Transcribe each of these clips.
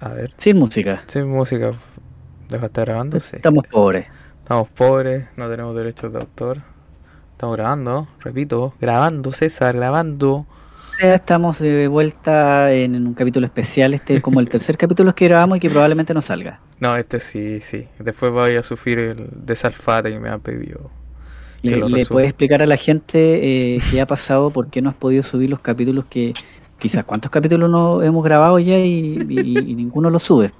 A ver. Sin música. Sin música. ¿Deja estar grabando? Sí. Estamos pobres. Estamos pobres, no tenemos derechos de autor. Estamos grabando, repito, grabando, César, grabando. Ya estamos de vuelta en un capítulo especial, este como el tercer capítulo que grabamos y que probablemente no salga. No, este sí, sí. Después voy a sufrir el desalfate que me han pedido. que ¿Le, le puedes explicar a la gente eh, qué ha pasado, por qué no has podido subir los capítulos que... Quizás cuántos capítulos no hemos grabado ya y, y- y ninguno lo sube.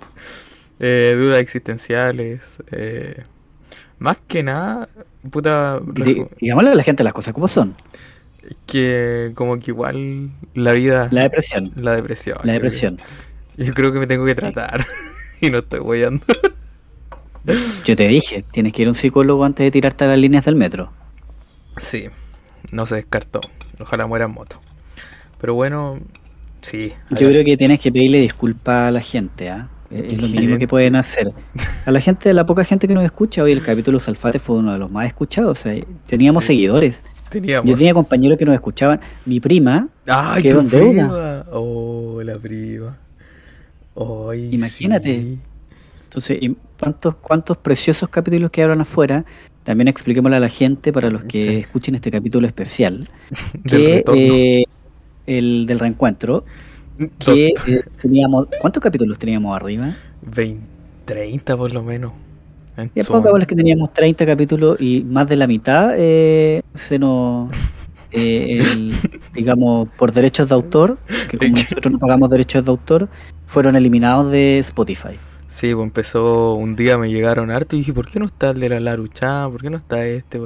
Eh, dudas existenciales. eh, más que nada, puta, resu- digámosle a la gente las cosas como son. que como que igual la vida, La depresión. la depresión. La depresión. creo. Yo creo que me tengo que tratar y no estoy guayando. Yo te dije, tienes que ir a un psicólogo antes de tirarte a las líneas del metro. Sí, no se descartó. Ojalá muera en moto. Pero bueno, sí. Yo creo que tienes que pedirle disculpas a la gente, ¿ah? Es es lo mínimo que pueden hacer. A la gente, a la poca gente que nos escucha, hoy el capítulo Salfate fue uno de los más escuchados. O sea, teníamos Sí. seguidores. teníamos. Yo tenía compañeros que nos escuchaban. Mi prima, ¡Ay, quedó en deuda. prima! ¡Oh, la prima! ¡Ay, Imagínate. sí! entonces, y ¿cuántos, cuántos preciosos capítulos quedaron afuera? También expliquémosle a la gente, para los que Sí. escuchen este capítulo especial, que eh, el del reencuentro, que eh, teníamos, ¿cuántos capítulos teníamos arriba? 20, 30 por lo menos. En Y momento. bolas que teníamos 30 capítulos y más de la mitad eh, se nos, eh, el- digamos, por derechos de autor, que como nosotros no pagamos derechos de autor, fueron eliminados de Spotify. Sí, pues empezó un día, me llegaron harto y dije, ¿por qué no está el de la Laruchá? ¿Por qué no está este?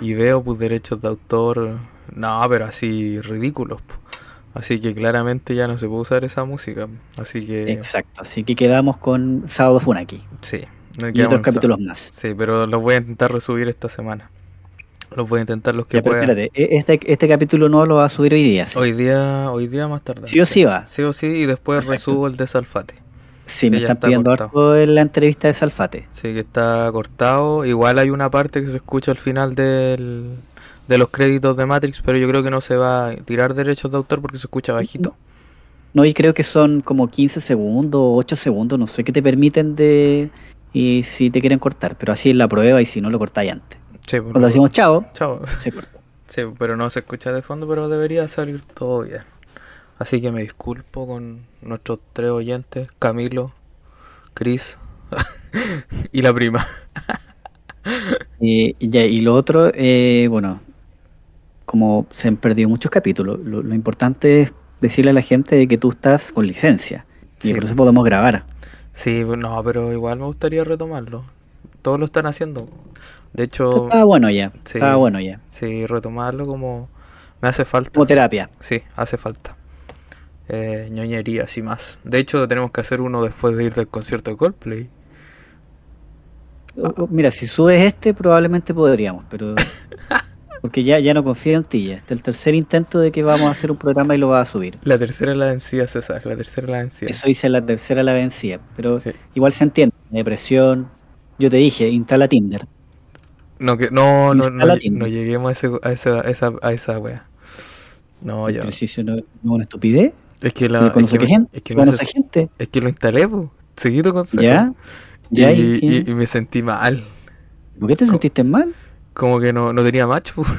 Y veo, pues, derechos de autor. No, pero así ridículos. pues. Así que claramente ya no se puede usar esa música. Así que, Exacto, así que quedamos con Sábado Funaki sí. y otros capítulos más. Sí, pero los voy a intentar resubir esta semana. Los voy a intentar los que Ya, pero pueda. espérate, e- este, este capítulo no lo va a subir hoy día. ¿sí? Hoy día, hoy día más tarde. Sí o sí va. Sí o sí, y después resubo el de Salfate. Sí, me están está pidiendo harto en la entrevista de Salfate. Sí, que está cortado. Igual hay una parte que se escucha al final del, de los créditos de Matrix, pero yo creo que no se va a tirar derechos de autor porque se escucha bajito. No, y creo que son como 15 segundos, 8 segundos, no sé qué te permiten de... Y si te quieren cortar, pero así es la prueba y si no lo cortáis antes. Sí, Cuando decimos chao, Chao. se corta. Sí, pero no se escucha de fondo, pero debería salir todo bien. Así que me disculpo con nuestros tres oyentes, Camilo, Chris y la prima. Y, ya, y lo otro, eh, bueno, como se han perdido muchos capítulos, lo, lo importante es decirle a la gente que tú estás con licencia. Sí. Y por eso podemos grabar. Sí, pues, no, pero igual me gustaría retomarlo. Todos lo están haciendo. De hecho, Estaba bueno ya, Sí. estaba bueno ya. sí, retomarlo como me hace falta. Como terapia. Sí, hace falta. Eh, ñoñerías y más. De hecho, tenemos que hacer uno después de ir del concierto de Coldplay. O- o- Mira, si subes este, probablemente podríamos, pero. Porque ya, ya no confío en ti. Ya. Este es el tercer intento de que vamos a hacer un programa y lo vas a subir. La tercera la vencida, César. La tercera la vencida. Eso hice la tercera la vencida. Pero Sí. igual se entiende. Depresión. Yo te dije, instala Tinder. No, que, no, no, no, no lleguemos a, ese- a esa, a esa, a esa wea. No, eso no es una estupidez. Es que ¿No la. Es que, gente? es que me ¿Conoce hace- gente? es que lo instalé, po. Seguido con ¿Ya? ¿Ya? Y, ¿Y qué? y- y me sentí mal. ¿Por qué te co- sentiste mal? Como que no, no tenía match, po.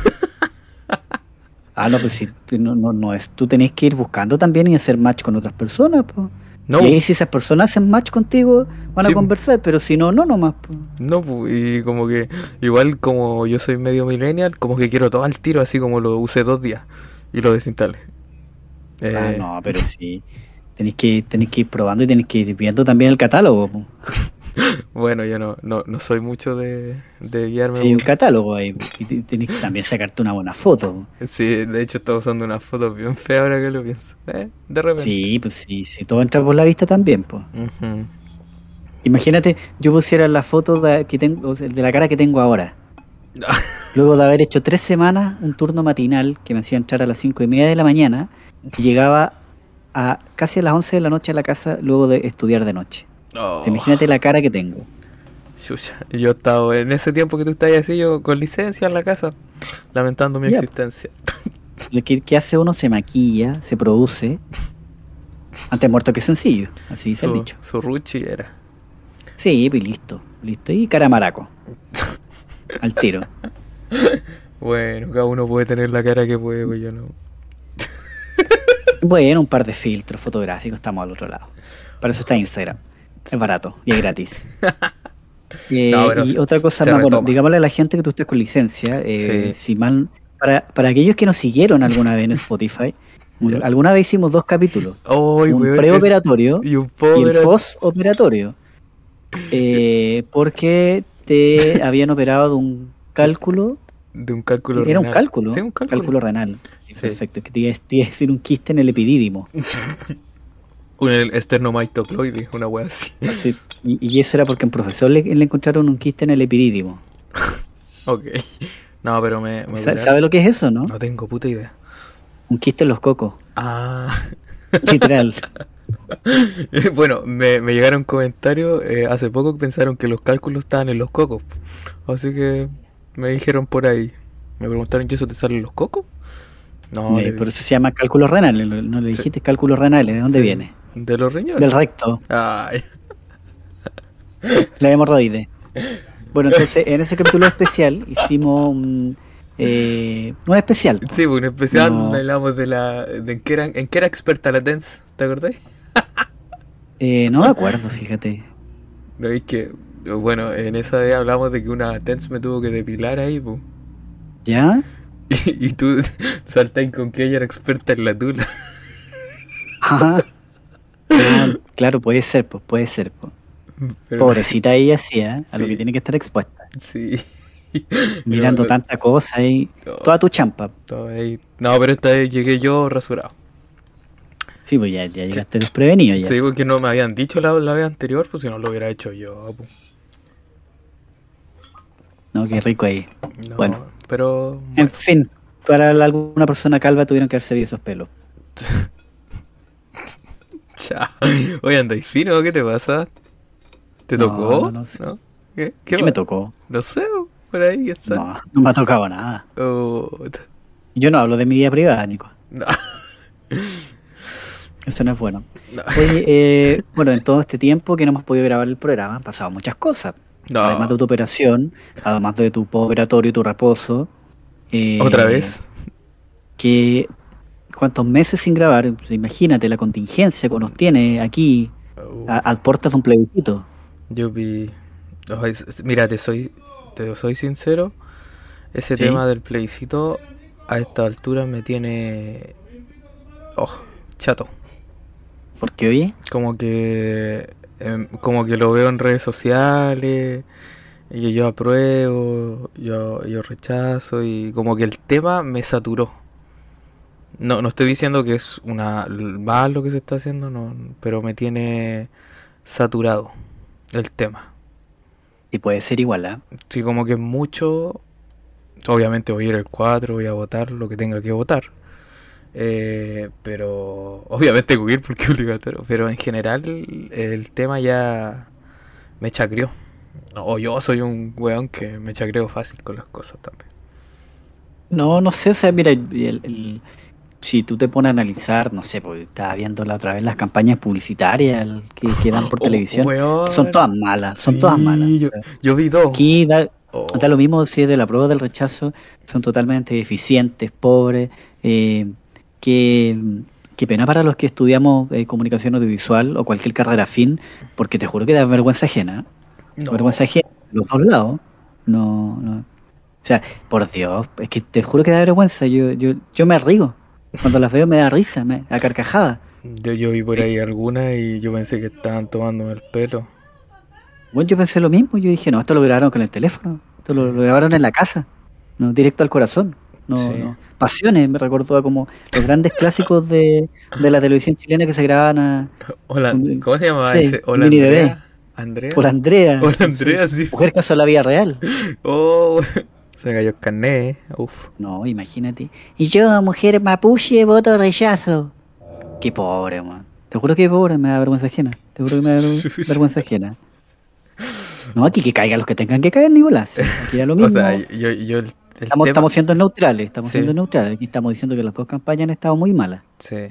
Ah, no, pues si no, no, no es. Tú tenés que ir buscando también y hacer match con otras personas. po. No, Y ahí si esas personas hacen match contigo, van Sí. a conversar, pero si no, no nomás. po. No, pu, y como que igual como yo soy medio millennial, como que quiero todo al tiro, así como lo usé dos días y lo desinstalé. Eh, Ah, no, pero sí. Tenéis que, tenéis que ir probando y tenéis que ir viendo también el catálogo. po. Bueno, yo no, no, no soy mucho de, de guiarme. Sí, hay un catálogo ahí. Y te- tenéis que también sacarte una buena foto. Sí, de hecho estaba usando una foto bien fea ahora que lo pienso. Eh, de repente. Sí, pues sí, si todo entra por la vista también, pues. Imagínate, yo pusiera la foto de, que tengo, de la cara que tengo ahora. Luego de haber hecho tres semanas un turno matinal que me hacía entrar a las cinco y media de la mañana y llegaba a casi a las 11 de la noche a la casa luego de estudiar de noche. Oh, Imagínate la cara que tengo. Yo estaba en ese tiempo que tú estabas así, yo con licencia en la casa, lamentando mi existencia. ¿Qué, qué hace uno? Se maquilla, se produce Antes muerto que sencillo, así dice el Su, dicho. su Ruchi era. Sí, pues listo, listo. Y caramaraco. Al tiro. Bueno, cada uno puede tener la cara que puede, pues yo no. Bueno, un par de filtros fotográficos, estamos al otro lado. Para eso está Instagram. Es barato y es gratis. Eh, No, y otra cosa más, bueno, digámosle a la gente que tú estés con licencia, eh, Sí. si mal, para, para aquellos que nos siguieron alguna vez en Spotify, un- alguna vez hicimos dos capítulos, un preoperatorio Y un postoperatorio, eh, porque te habían operado de un cálculo, De un cálculo era un renal. cálculo, Sí, un cálculo. renal, Sí. perfecto, que te iba, te iba a decir un quiste en el epidídimo. Un esternomaitocloide, una wea así. Sí, y, y eso era porque a un profesor le, le encontraron un quiste en el epidídimo. Ok. No, pero me. me. ¿Sabe lo que es eso, no? No tengo puta idea. Un quiste en los cocos, Ah. literal. bueno, me, me llegaron comentarios eh, hace poco que pensaron que los cálculos estaban en los cocos. Así que me dijeron por ahí. Me preguntaron, ¿y eso te sale en los cocos? No, Eh, le por eso se llama cálculos renales, no le Sí. dijiste cálculos renales, ¿de dónde Sí. viene? ¿De los riñones? Del recto, Ay. la hemorroide. Bueno, entonces en ese capítulo especial hicimos un, eh, un especial. Sí, un especial No. hablamos de la. De en, qué era, en qué era experta la Dance, ¿te acordás? Eh, no me acuerdo, fíjate. No, es que. Bueno, en esa vez hablamos de que una Dance me tuvo que depilar ahí, pues. ¿Ya? Y, y tú saltáis con que ella era experta en la tula. Ajá. Ah, claro, puede ser, pues puede ser. Pero- Pobrecita ella sí, ¿eh? a lo que tiene que estar expuesta. Sí. Mirando Pero- tanta cosa y toda tu champa. No, pero esta vez llegué yo rasurado. Sí, pues ya, ya llegaste desprevenido ya. Sí, porque no me habían dicho la, la vez anterior, pues si no lo hubiera hecho yo. pues. No, qué rico ahí. No, Bueno. Pero. En fin, para alguna persona calva tuvieron que haberse visto esos pelos. Chao. Oye, andáis fino, ¿qué te pasa? ¿Te No, tocó? no, no sé. ¿Qué? ¿Qué, va- me tocó? No sé, por ahí está. No, no me ha tocado nada. Oh, Yo no hablo de mi vida privada, Nico. no. Eso no es bueno. No. Oye, eh, bueno, en todo este tiempo que no hemos podido grabar el programa han pasado muchas cosas. No. Además de tu operación, además de tu postoperatorio y tu reposo. eh, ¿Otra vez? Que cuántos meses sin grabar, imagínate la contingencia que nos tiene aquí a, a puertas de un plebiscito. Yo vi. Mira, te soy, te soy sincero. Ese Sí. tema del plebiscito a esta altura me tiene. Oh, chato. Porque oye, Como que. em, como que lo veo en redes sociales. Y que yo apruebo, yo, yo rechazo. Y como que el tema me saturó. No, no estoy diciendo que es una mal lo que se está haciendo, no, pero me tiene saturado el tema. y puede ser igual, ¿ah? Sí, como que es mucho. Obviamente voy a ir el 4, voy a votar lo que tenga que votar. Eh, pero obviamente ir porque es obligatorio. Pero en general el tema ya me chacreó. O yo soy un weón que me chacreo fácil con las cosas también. No, no sé, o sea, mira, el- el- si tú te pones a analizar, no sé, porque estaba viendo la otra vez las campañas publicitarias que, que dan por Oh, televisión, weón. son todas malas, son Sí, todas malas. Yo, yo vi dos. aquí da, Oh. da lo mismo si es de la prueba del rechazo, son totalmente deficientes, pobres, eh, que, que pena para los que estudiamos eh, comunicación audiovisual o cualquier carrera afín, porque te juro que da vergüenza ajena. No. vergüenza ajena, los dos lados. No, no. O sea, por Dios, es que te juro que da vergüenza. Yo, yo, yo me río. Cuando las veo me da risa, me da carcajada. Yo, yo vi por ahí algunas y yo pensé que estaban tomándome el pelo. Bueno, yo pensé lo mismo. Yo dije, no, esto lo grabaron con el teléfono. Esto lo, lo grabaron en la casa. No, directo al corazón. No, Sí. no. Pasiones, me recordó a como los grandes clásicos de, de la televisión chilena que se grababan a, Hola, ¿cómo se llamaba sí, ese? Hola mini Andrea. Andrea. por Andrea. Hola Andrea, sí. Mujer caso de la vida real. Oh, se cayó el carnet. Uf. No, imagínate. Y yo, mujer mapuche, voto rechazo. Qué pobre, man. Te juro que pobre, me da vergüenza ajena. Te juro que me da ver- vergüenza ajena. No, aquí que caigan los que tengan que caer, Nicolás. Aquí da lo mismo. O sea, yo, yo el, el estamos, tema- estamos siendo neutrales, estamos Sí. siendo neutrales. Aquí estamos diciendo que las dos campañas han estado muy malas. Sí.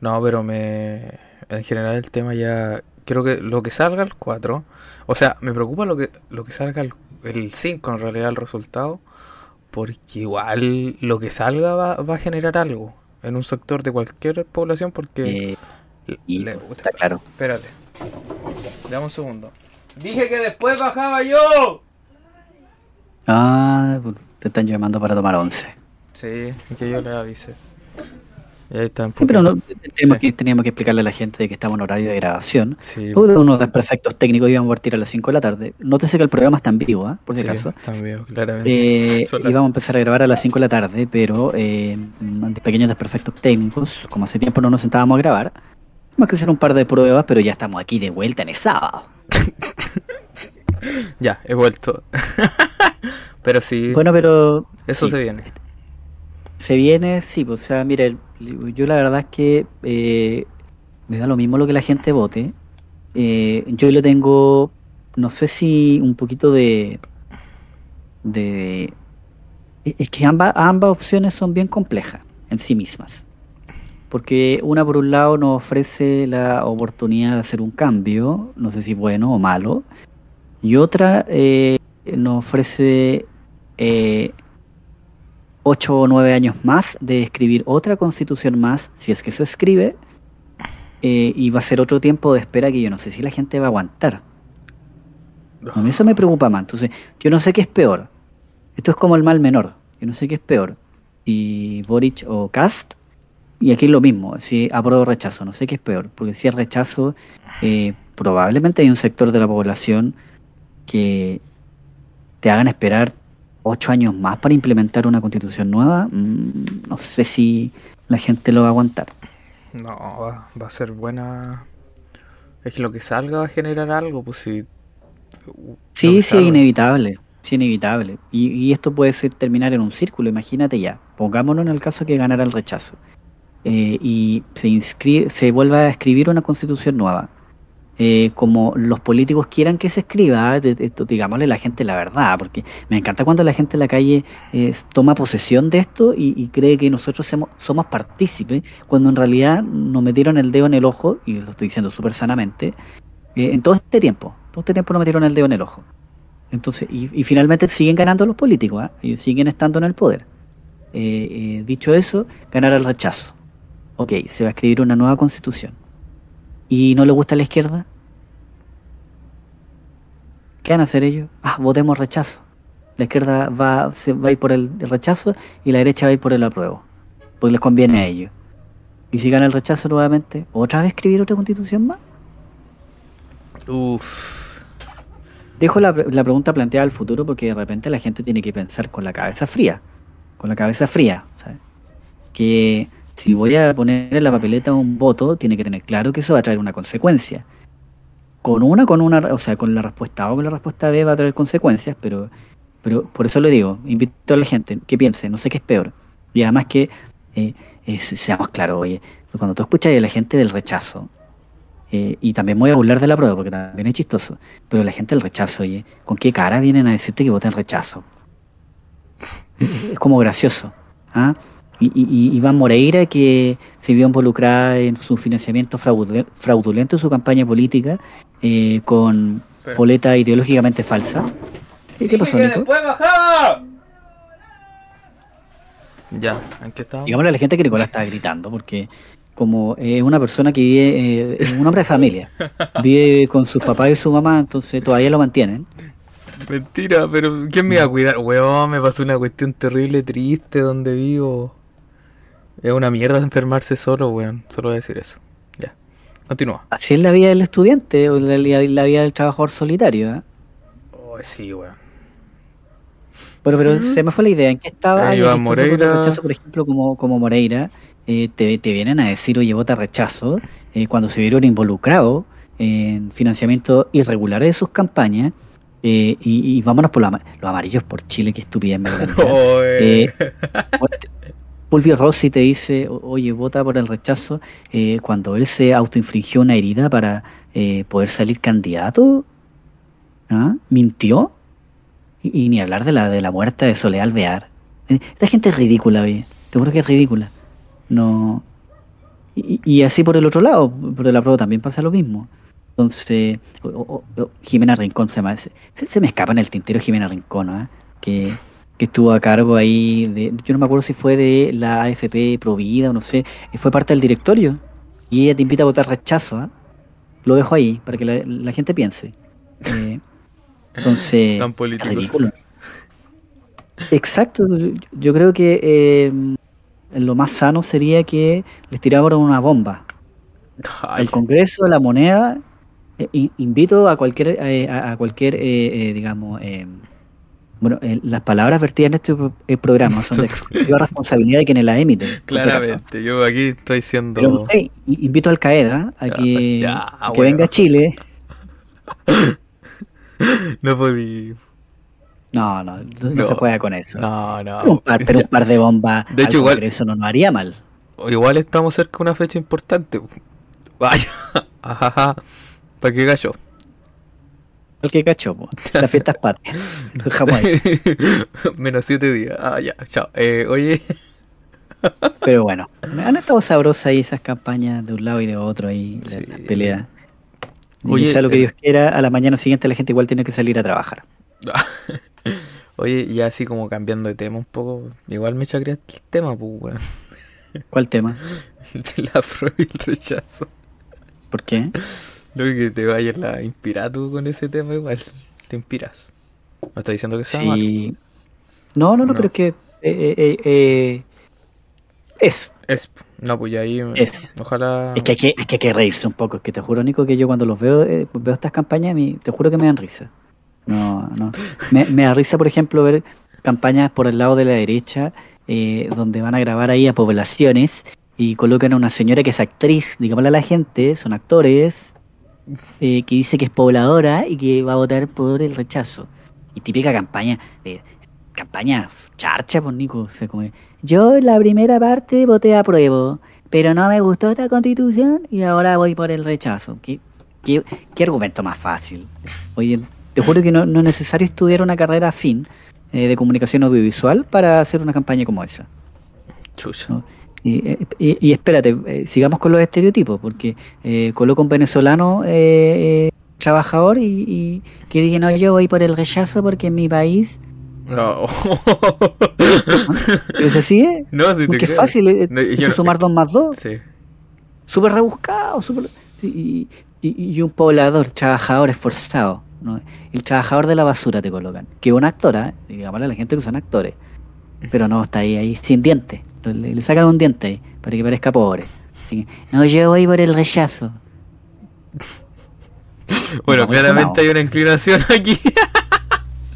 No, pero me, en general el tema ya... Creo que lo que salga el 4... O sea, me preocupa lo que, lo que salga el, el 5 en realidad el resultado. Porque igual lo que salga va, va a generar algo en un sector de cualquier población porque... Eh, y está claro. Espérate. Dame un segundo. Dije que después bajaba yo. Ah, te están llamando para tomar once. Sí, que yo le avise. Y sí, pero no, teníamos, que, teníamos que explicarle a la gente de que estamos en horario de grabación. Sí. Unos desperfectos técnicos íbamos a partir a las 5 de la tarde. Nótese que el programa está en vivo, ¿eh? por si sí, acaso. Está en vivo, claramente. Eh, íbamos a empezar a grabar a las 5 de la tarde, pero eh, pequeños desperfectos técnicos, como hace tiempo no nos sentábamos a grabar, vamos que hacer un par de pruebas, pero ya estamos aquí de vuelta en el sábado. ya, he vuelto. pero sí. Bueno, pero. Eso sí, se viene. Se viene, sí, pues, o sea, mire, yo la verdad es que eh, me da lo mismo lo que la gente vote. Eh, yo le tengo, no sé si un poquito de. de es que ambas, ambas opciones son bien complejas en sí mismas. Porque una por un lado nos ofrece la oportunidad de hacer un cambio, no sé si bueno o malo, y otra eh, nos ofrece eh, ocho o nueve años más de escribir otra constitución más, si es que se escribe, eh, y va a ser otro tiempo de espera que yo no sé si la gente va a aguantar. A mí eso me preocupa más. Entonces, yo no sé qué es peor. Esto es como el mal menor. Yo no sé qué es peor. Si Boric o Cast, y aquí es lo mismo, si apruebo o rechazo, no sé qué es peor. Porque si es rechazo, eh, probablemente hay un sector de la población que te hagan esperar ocho años más para implementar una constitución nueva, mm, no sé si la gente lo va a aguantar. No, va, a ser buena. Es que lo que salga va a generar algo, pues si. Sí, sí, es inevitable. Sí, inevitable. Y, esto puede ser terminar en un círculo, imagínate ya. Pongámonos en el caso que ganara el rechazo. Eh, y se, inscribe, se vuelva a escribir una constitución nueva. Eh, como los políticos quieran que se escriba, esto, digámosle la gente la verdad, porque me encanta cuando la gente en la calle eh, toma posesión de esto y, cree que nosotros somos, somos, partícipes, cuando en realidad nos metieron el dedo en el ojo, y lo estoy diciendo súper sanamente, eh, en todo este tiempo, todo este tiempo nos metieron el dedo en el ojo. Entonces, y, finalmente siguen ganando los políticos, ¿ah? y siguen estando en el poder. dicho eso, ganar el rechazo. Ok, se va a escribir una nueva constitución y no le gusta la izquierda, ¿qué van a hacer ellos? Ah, votemos rechazo. La izquierda va, se va a ir por el rechazo y la derecha va a ir por el apruebo, porque les conviene a ellos. Y si gana el rechazo nuevamente, ¿otra vez escribir otra constitución más? Uff. Dejo la, la pregunta planteada al futuro porque de repente la gente tiene que pensar con la cabeza fría. Con la cabeza fría. ¿sabes? Que si voy a poner en la papeleta un voto, tiene que tener claro que eso va a traer una consecuencia. Con una, con una, o sea, con la respuesta A o con la respuesta B va a traer consecuencias, pero, pero por eso le digo, invito a la gente que piense, no sé qué es peor. Y además que eh, seamos claros, oye, cuando tú escuchas a la gente del rechazo, eh, y también voy a burlar de la prueba porque también es chistoso, pero la gente del rechazo, oye, ¿con qué cara vienen a decirte que voten rechazo? es como gracioso. ¿ah? Y, Iván Moreira, que se vio involucrada en su financiamiento fraudulento en su campaña política eh, con boleta ideológicamente falsa. ¿Qué pasó, Nico? después bajaba! Ya, ¿en qué estaba? Digámosle a la gente que Nicolás estaba gritando, porque como es una persona que vive, eh, un hombre de familia, vive con sus papás y su mamá, entonces todavía lo mantienen. Mentira, pero ¿quién me iba a cuidar? Weón, me pasó una cuestión terrible, triste donde vivo. Es una mierda enfermarse solo, weón. Solo voy a decir eso. Ya. Continúa. Así es la vida del estudiante o la, la vida del trabajador solitario, ¿eh? Oh, sí, weón. Bueno, pero se me fue la idea. ¿En qué estaba? Ahí Moreira. rechazo, por ejemplo, como, como Moreira, eh, te, te, vienen a decir, oye, vota rechazo, eh, cuando se vieron involucrados en financiamiento irregular de sus campañas. Eh, y, y, vámonos por los, amarillos por Chile, qué estupidez me eh, Fulvio Rossi te dice, oye, vota por el rechazo, eh, cuando él se autoinfligió una herida para eh, poder salir candidato, ¿ah? ¿mintió? Y, ni hablar de la, de la muerte de Soledad Alvear. Eh, esta gente es ridícula, oye. te juro que es ridícula. No. Y, y así por el otro lado, por el apruebo también pasa lo mismo. Entonces, Jimena Rincón se, llama- se, me escapa en el tintero Jimena Rincón, ¿ah? que, que estuvo a cargo ahí, de, yo no me acuerdo si fue de la AFP Provida o no sé, y fue parte del directorio. Y ella te invita a votar rechazo, ¿ah? Lo dejo ahí para que la, la gente piense. Eh, entonces, Tan ridículo. Exacto, yo, yo creo que eh, lo más sano sería que les tiraran una bomba Ay, al Congreso, la moneda. eh, invito a cualquier, eh, a, a cualquier, eh, eh, digamos, eh, bueno, eh, las palabras vertidas en este eh, programa son de exclusiva responsabilidad de quienes la emiten. claramente, yo aquí estoy siendo. Pero invito al Qaeda a que, ya, a que bueno. venga a Chile. No podí. No, no, no, No. se juega con eso. No, no. Pero un par, pero un par de bombas De hecho, igual- Congreso no nos haría mal. Igual estamos cerca de una fecha importante. Vaya. Ajaja. ¿Para qué gallo? El que cachó, po. las fiestas patrias. Lo dejamos ahí. Menos siete días. Ah, ya, chao. Eh, oye. Pero bueno, han estado sabrosas ahí esas campañas de un lado y de otro ahí, la- Sí. las peleas. Y Oye, sea lo que eh, Dios quiera, a la mañana siguiente la gente igual tiene que salir a trabajar. Oye, ya así como cambiando de tema un poco. Igual me chacreaste el tema, pues, weón. ¿Cuál tema? El de la prueba y el rechazo. ¿Por qué? No que te vayas a inspirar tú con ese tema igual. Te inspiras. No estoy diciendo que sea malo. Sí. No, no, no, No. pero es que eh, eh, eh, eh, es. Es. No, pues ya ahí. Es. Ojalá. Es que hay que, es que hay que reírse un poco. Es que te juro, Nico, que yo cuando los veo, eh, veo estas campañas, te juro que me dan risa. No, no. Me, me da risa, por ejemplo, ver campañas por el lado de la derecha, eh, donde van a grabar ahí a poblaciones y colocan a una señora que es actriz, digámosle a la gente, son actores, eh, que dice que es pobladora y que va a votar por el rechazo. Y típica campaña, eh, campaña charcha, pues Nico. O sea, como, yo en la primera parte voté a prueba, pero no me gustó esta constitución y ahora voy por el rechazo. ¿Qué, qué, qué argumento más fácil? Oye, te juro que no, no es necesario estudiar una carrera afín eh, de comunicación audiovisual para hacer una campaña como esa. Chucha. ¿no? Y, y- y espérate, eh, sigamos con los estereotipos, porque eh, coloco un venezolano eh, eh, trabajador y, y que diga, no, yo voy por el rechazo porque en mi país... No. ¿Es así? eh? no, si Porque es fácil, No, yo sumar dos más dos. Sí. súper rebuscado, súper- sí, y, un poblador, trabajador esforzado. ¿no? El trabajador de la basura te colocan. Que es un actor, ¿eh? digámosle a la gente que son actores. Pero no, está ahí, ahí sin diente. Le, le sacan un diente ahí para que parezca pobre. Así que, no, yo voy por el rechazo. Bueno, No, claramente hay una inclinación aquí.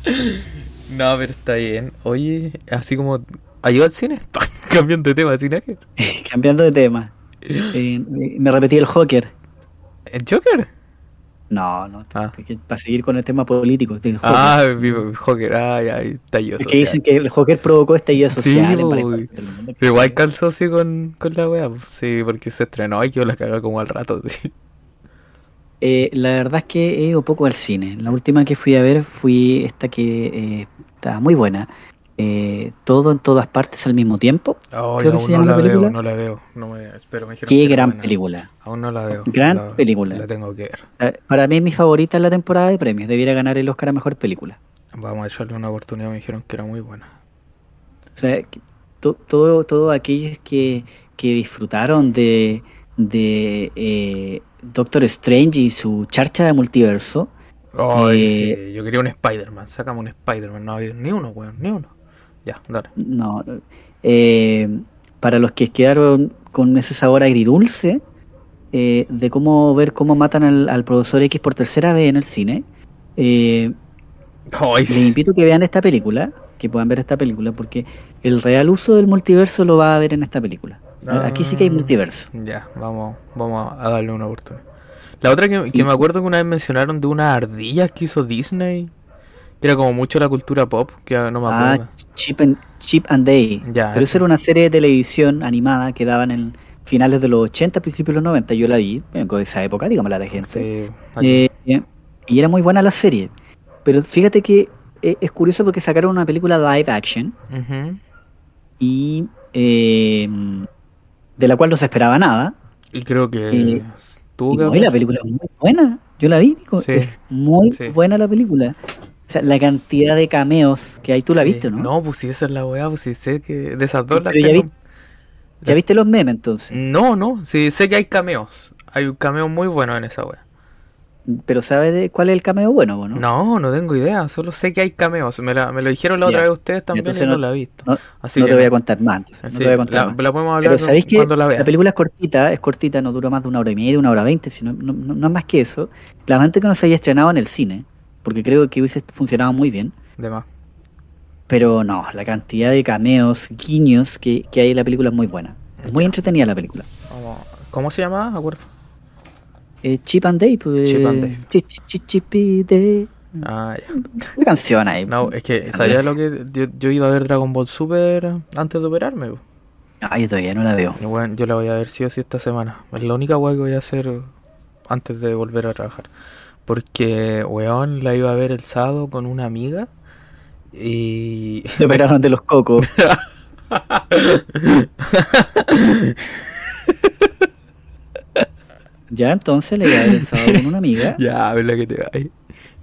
no, pero está bien. Oye, así como. ¿Ayuda al cine? Cambiando de tema, ¿cine? Cambiando de tema. Eh, me repetí el Joker. ¿El Joker? No, no, Ah. para seguir con el tema político. Joker. Ah, Joker, ay, ay, tallo es que dicen que el Joker provocó estallido Sí, social. en varias uy. Pero igual calzó así con, con la wea, sí, porque se estrenó y yo la cagaba como al rato, sí. Eh, la verdad es que he ido poco al cine. La última que fui a ver fui esta que eh, está muy buena. Eh, todo en todas partes al mismo tiempo. Oh, Creo que no la veo, no la veo. No me, pero me dijeron Qué gran buena. película. Aún no la veo. Gran la- película. La tengo que ver. Eh, Para mí es mi favorita en la temporada de premios. Debiera ganar el Oscar a Mejor Película. Vamos a echarle una oportunidad, me dijeron que era muy buena. O sea, to- todo, todo aquellos que, que disfrutaron de, de eh, Doctor Strange y su charcha de multiverso, Ay, Eh, sí, yo quería un Spider-Man, sácame un Spider-Man, no ha habido ni uno, weón, ni uno. Ya, dale. no. eh, para los que quedaron con ese sabor agridulce eh, de cómo ver cómo matan al, al profesor X por tercera vez en el cine, eh, Les invito a que vean esta película, que puedan ver esta película, porque el real uso del multiverso lo va a ver en esta película. Aquí sí que hay Ah. multiverso. Ya, vamos, vamos a darle una oportunidad. La otra que, que Y- me acuerdo que una vez mencionaron de unas ardillas que hizo Disney, era como mucho la cultura pop, que no me Ah, acuerdo. Chip and, Chip and Day. Ya, Pero eso. era una serie de televisión animada que daban en finales de los 80, principios de los 90. Yo la vi, vengo de esa época, dígamela a la gente. Sí. Eh, y era muy buena la serie. Pero fíjate que eh, es curioso porque sacaron una película live action Ujú. y eh, de la cual no se esperaba nada. Y creo que tuvo Y, no, y la película es muy buena. Yo la vi. Sí, Es muy sí. buena la película. O sea, la cantidad de cameos que hay, tú la Sí. viste, ¿no? No, pues si esa es la weá, pues si sé que de esas dos las ya tengo. ¿Ya viste los memes entonces? No, no, sí sé que hay cameos. Hay un cameo muy bueno en esa weá. Pero ¿sabes de cuál es el cameo bueno, o ¿no? No, no tengo idea, solo sé que hay cameos. Me, la- me lo dijeron la otra vez ustedes también Entonces y no, no- la he visto. No, Así no que te voy a contar más. entonces, no te voy a contar la, más. la podemos hablar Pero sabéis que cuando la vea. la película es cortita, es cortita, no dura más de una hora y media, una hora veinte, sino, no, no, no es más que eso. Lamento que no se haya estrenado en el cine, porque creo que hubiese funcionado muy bien. De más. Pero no, la cantidad de cameos, guiños que, que hay en la película es muy buena. Es muy entretenida la película. ¿Cómo se llama? ¿De acuerdo? Eh, Chip and Dale, pues. Chip and chi- chi- Chip y Dale. Ah, ya. Canción ahí. No, es que, ¿sabías lo que? Yo, yo iba a ver Dragon Ball Super antes de operarme. po. Ah, yo todavía no la veo. Bueno, yo la voy a ver sí o sí esta semana. Es la única weá que voy a hacer antes de volver a trabajar. Porque, weón, la iba a ver el sábado con una amiga. Y. Te operaron de los cocos. ya, entonces le iba a ver el sábado con una amiga. Ya, verdad que te va.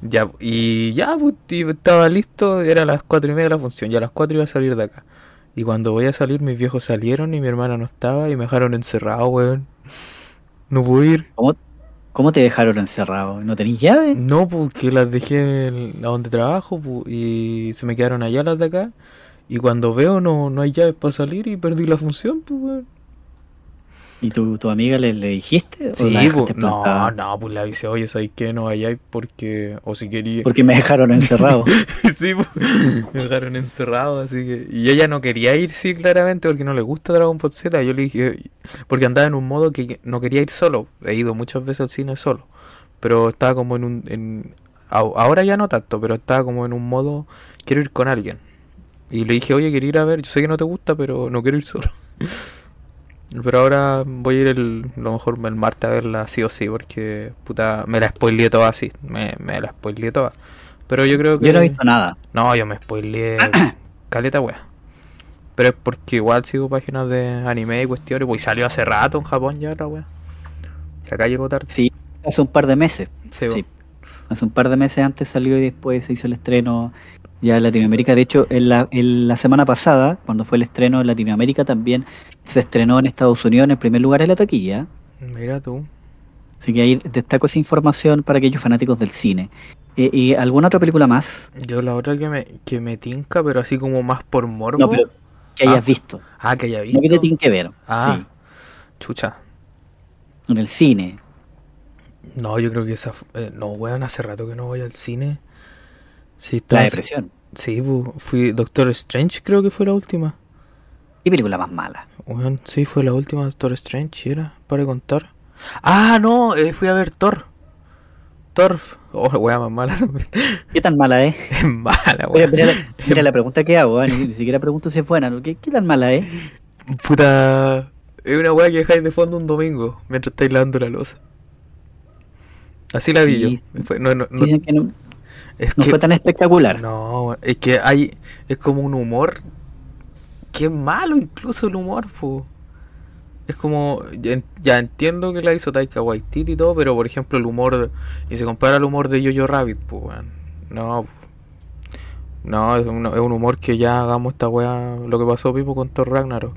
Ya, y ya, pues, y estaba listo, era las cuatro y media la función, ya a las cuatro iba a salir de acá. Y cuando voy a salir, mis viejos salieron y mi hermana no estaba y me dejaron encerrado, weón. No pude ir. ¿Cómo, cómo te dejaron encerrado? ¿No tenéis llave? No, porque las dejé a donde trabajo pu, y se me quedaron allá las de acá. Y cuando veo no, no hay llaves para salir y perdí la función, pues. ¿Y tu, tu amiga le, le dijiste? ¿O Sí, la pues, no, no, pues le avisé, oye, ¿sabes qué? No vayáis porque, o si quería... Porque me dejaron encerrado. sí, pues, me dejaron encerrado, así que... Y ella no quería ir, sí, claramente, porque no le gusta Dragon Ball Z. Yo le dije... Porque andaba en un modo que no quería ir solo. He ido muchas veces al cine solo. Pero estaba como en un... En, ahora ya no tanto, pero estaba como en un modo... Quiero ir con alguien. Y le dije, oye, quiero ir a ver... Yo sé que no te gusta, pero no quiero ir solo. Pero ahora voy a ir el, lo mejor el martes a verla sí o sí, porque puta, me la spoileé toda así, me, me la spoileé toda. Pero yo creo que... Yo no he visto nada. No, yo me spoileé caleta wea. Pero es porque igual sigo páginas de anime y cuestiones, pues salió hace rato en Japón ya la wea. Y acá llegó tarde. Sí, hace un par de meses. Sí, Sí. Hace un par de meses antes salió y después se hizo el estreno ya en Latinoamérica. De hecho, en la, en la semana pasada, cuando fue el estreno en Latinoamérica, también se estrenó en Estados Unidos en el primer lugar en la taquilla. Mira tú. Así que ahí destaco esa información para aquellos fanáticos del cine. Eh, ¿Y alguna otra película más? Yo la otra que me, que me tinca, pero así como más por morbo. No, pero que hayas Ah, visto. Ah, que haya No visto. que te tiene que ver. Ah, Sí, chucha. en el cine. No, yo creo que esa... eh, no, weón, hace rato que no voy al cine. Sí, La depresión. Sí, fui Doctor Strange, creo que fue la última. ¿Qué película más mala? Weón, sí, fue la última Doctor Strange, era, para contar. Ah, no, eh, fui a ver Thor. Thor. Oh, weá, más mala también. ¿Qué tan mala es? Es mala, Mira, weón. mira la, mira la pregunta que hago, ¿eh? ni, ni siquiera pregunto si es buena. ¿no? ¿Qué, qué tan mala es? Puta. Es una weá que dejáis de fondo un domingo mientras estáis lavando la losa. Así la vi Sí. yo. No, no, no- Dicen que no, es no que, fue tan espectacular. No, es que hay. Es como un humor. Es malo, incluso el humor, po. Es como. Ya, en- ya entiendo que la hizo Taika Waititi y todo, pero por ejemplo, el humor. Y se compara al humor de Jojo Rabbit, weón. No, po. No, es un, es un humor que ya hagamos esta weá. Lo que pasó, Pipo, con Thor Ragnarok.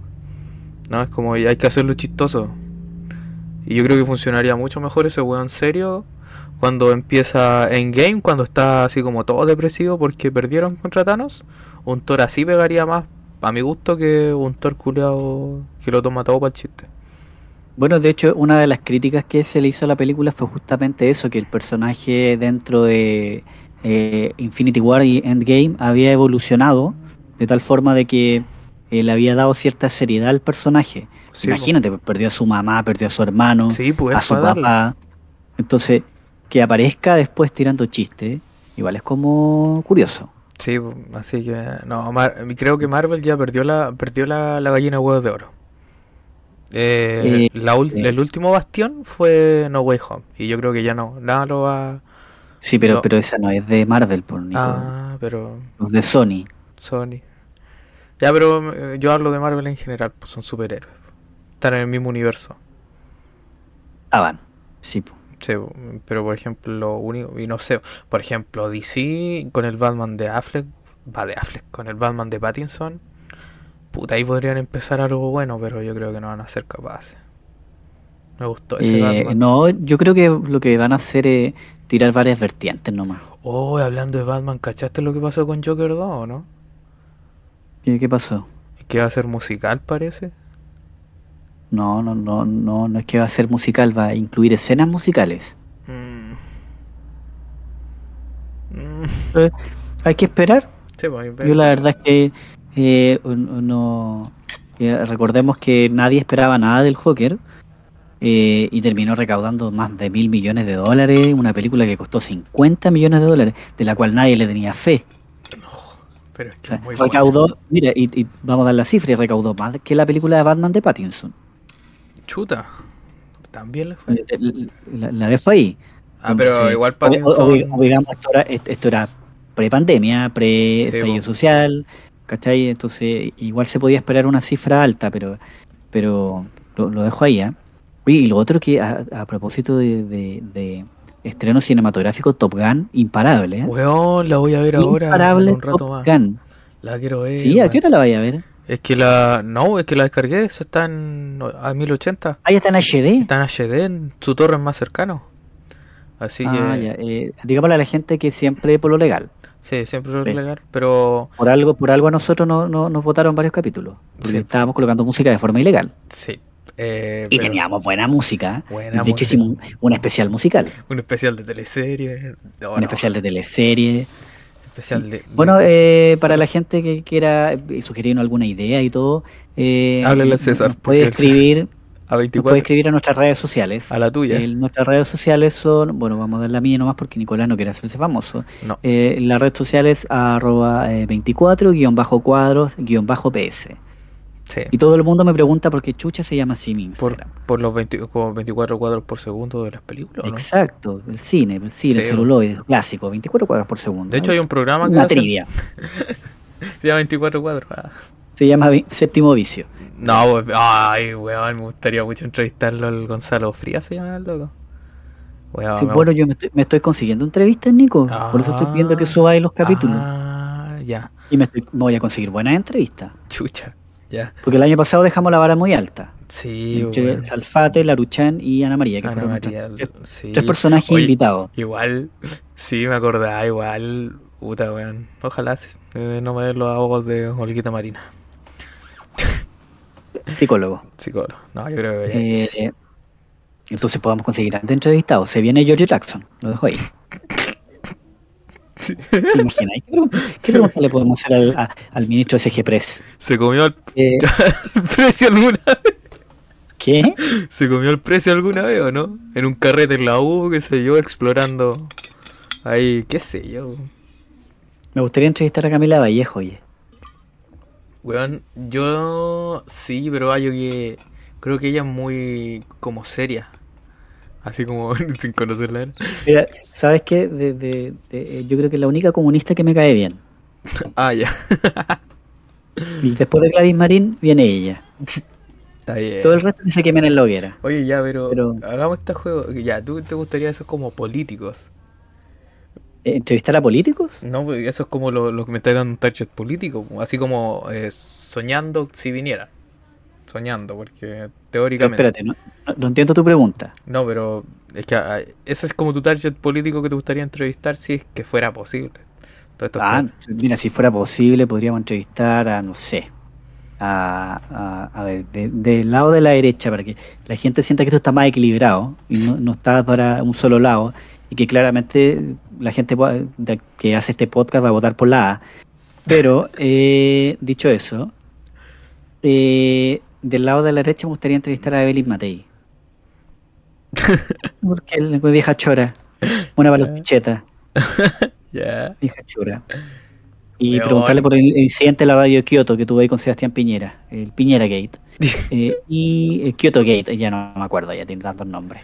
No, es como. Hay que hacerlo chistoso. Y yo creo que funcionaría mucho mejor ese weón serio cuando empieza Endgame, cuando está así como todo depresivo porque perdieron contra Thanos. Un Thor así pegaría más, a mi gusto, que un Thor culeado que lo toma todo para el chiste. Bueno, de hecho, una de las críticas que se le hizo a la película fue justamente eso, que el personaje dentro de eh, Infinity War y Endgame había evolucionado de tal forma de que eh, le había dado cierta seriedad al personaje. Sí, Imagínate, pues, perdió a su mamá, perdió a su hermano. Sí, pues a su darle. papá. Entonces, que aparezca después tirando chistes, igual es como curioso. Sí, así que no, Mar- creo que Marvel ya perdió la perdió la, la gallina de huevos de oro. Eh, Eh, la eh. El último bastión fue No Way Home y yo creo que ya no, nada lo va. Sí, pero, No. pero esa no es de Marvel, por Nico, Ah, pero es de Sony. Sony. Ya, pero eh, yo hablo de Marvel en general, pues son superhéroes. Están en el mismo universo. estaban. Sí, po. Sí, pero por ejemplo, lo único, y no sé, por ejemplo, DC con el Batman de Affleck, va de Affleck, con el Batman de Pattinson, puta, ahí podrían empezar algo bueno, pero yo creo que no van a ser capaces. Me gustó ese Eh, Batman. no, yo creo que lo que van a hacer es tirar varias vertientes nomás. Oh, hablando de Batman, ¿cachaste lo que pasó con Joker 2 o no? ¿Qué, qué pasó? Que va a ser musical, parece. No, no, no, no, no es que va a ser musical, va a incluir escenas musicales. Mm. Mm. Eh, hay que esperar. Sí, pues, Yo la ve- verdad es que eh, no eh, recordemos que nadie esperaba nada del Joker eh, y terminó recaudando más de mil millones de dólares, una película que costó 50 millones de dólares, de la cual nadie le tenía fe. Pero es O que sea, es muy buena. recaudó, mira, y, y vamos a dar la cifra, y recaudó más que la película de Batman de Pattinson. Chuta. También le fue. Eh, La, la dejo ahí. Ah, pero igual o- o- Pattinson. o- o digamos, esto era, esto- era pre-pandemia, pre-estallido social, ¿cachai? Entonces, igual se podía esperar una cifra alta, pero pero lo, lo dejo ahí, ¿ah? Oye, y lo otro que, a, a propósito de, de, de estreno cinematográfico, Top Gun, imparable, ¿eh? Weón, la voy a ver ahora. imparable en un rato Top más. Gun. La quiero ver. Sí, ¿a qué hora la vaya a ver? Es que la. No, es que la descargué. Eso está en. A 1080. Ah, ya está en HD. Está en HD, en su torre más cercano. Así Ah, que. ya. Eh, digámosle a la gente que siempre por lo legal. Sí, siempre es Sí. legal. Pero. Por algo, por algo a nosotros no, no- nos votaron varios capítulos. Porque Sí. estábamos colocando música de forma ilegal. Sí. eh, Y pero teníamos buena música. Buena de hecho, música. hicimos un, un especial musical. Un especial de teleserie. no, un no, especial de teleserie especial de, Bueno, eh, para la gente que quiera eh, sugerirnos alguna idea y todo, eh, háblele a César. Puede escribir. A 24. Puede escribir a nuestras redes sociales. A la tuya. Nuestras redes sociales son, bueno, vamos a dar la mía nomás porque Nicolás no quiere hacerse famoso. No. Eh, la red social es arroba eh, 24-cuadros-ps. Sí. Y todo el mundo me pregunta por qué chucha se llama así mi Por, Instagram. por los 20 como 24 cuadros por segundo de las películas, ¿o ¿no? Exacto, el cine, el cine, el Sí. celuloide, clásico, 24 cuadros por segundo. De hecho, hay un programa que Una trivia. se llama 24 cuadros. ah. Se llama Séptimo Vicio. No, pues, ay, weón, me gustaría mucho entrevistarlo al Gonzalo Frías, se llama el loco. Weón, Sí, me bueno, yo me estoy, me estoy consiguiendo entrevistas, Nico. Por eso estoy pidiendo que Ah, suba ahí los capítulos. Ah, ya, Y me, estoy- me voy a conseguir buenas entrevistas. chucha, ya. Porque el año pasado dejamos la vara muy alta. Sí, entre weón. Salfate, Laruchan y Ana María, que Ana fueron María, tres, sí. tres personajes Oye, invitados. Igual, sí, me acordaba, igual, puta, weón. Ojalá eh, no me den los ahogos de Olguita Marina, Psicólogo. psicólogo. No, yo creo que. Eh, eh, entonces podamos conseguir antes entrevistados. Se viene George Jackson, lo dejo ahí. ¿Te imaginas? ¿Qué pregunta, qué pregunta le podemos hacer al, a- al ministro de SG Press? Se comió el, Eh, el precio alguna vez. ¿Qué? ¿Se comió el precio alguna vez o no? En un carrete en la U, qué sé yo, explorando ahí, qué sé yo. Me gustaría entrevistar a Camila Vallejo, oye. Weón, yo sí, pero hay que creo que ella es muy como seria. Así como sin conocerla. Mira, ¿sabes qué? De- de- de- eh, yo creo que es la única comunista que me cae bien. Ah, ya. Y después de Gladys Marín viene ella. Está bien. Todo el resto que se quemen en la hoguera. Oye, ya, pero, Pero- hagamos este juego. Ya, ¿tú te gustaría eso como políticos? Eh, ¿Entrevistar a políticos? No, pues eso es como lo, lo que me está dando un target político. Así como eh, soñando si viniera. Soñando, porque Pero teóricamente. espérate, no, no- no entiendo tu pregunta. No, pero es que ah, ese es como tu target político que te gustaría entrevistar si es que fuera posible. Ah, mira, si fuera posible podríamos entrevistar a, no sé, a, a, a ver, de- del lado de la derecha, para que la gente sienta que esto está más equilibrado y no, no está para un solo lado y que claramente la gente que hace este podcast va a votar por la A. Pero, eh, dicho eso, eh, del lado de la derecha me gustaría entrevistar a Evelyn Matei. Porque es una vieja chora, una para los pichetas. Ya. Vieja chura. Y preguntarle por el incidente de la radio de Kioto que tuve ahí con Sebastián Piñera, el Piñera Gate. Eh, y el Kyoto Gate, ya no me acuerdo, ya tiene tantos nombres.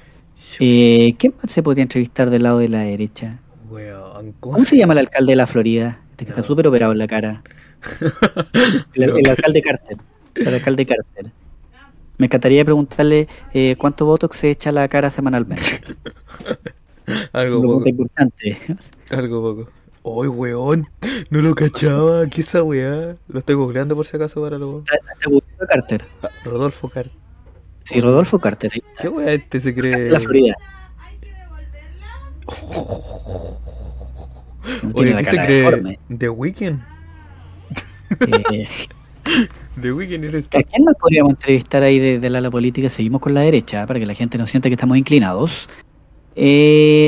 Eh, ¿Quién más se podría entrevistar del lado de la derecha? ¿Cómo se llama el alcalde de la Florida? Este que está súper operado en la cara. El, el alcalde Carter. El alcalde Carter. Me encantaría preguntarle eh, cuánto botox se echa a la cara semanalmente. Algo poco. importante. Algo poco. ¡Ay, weón! No lo cachaba. ¿Qué esa weá? Lo estoy googleando por si acaso para. ¿Te gustó Carter? Ah, Rodolfo Car. Sí, Rodolfo Carter. ¿Qué weá este se cree? La Florida. No Oye, ¿qué se cara cree? The Weeknd. Eh, Eres tú. ¿A quién más podríamos entrevistar ahí de, del ala política? Seguimos con la derecha, para que la gente no sienta que estamos inclinados. Eh,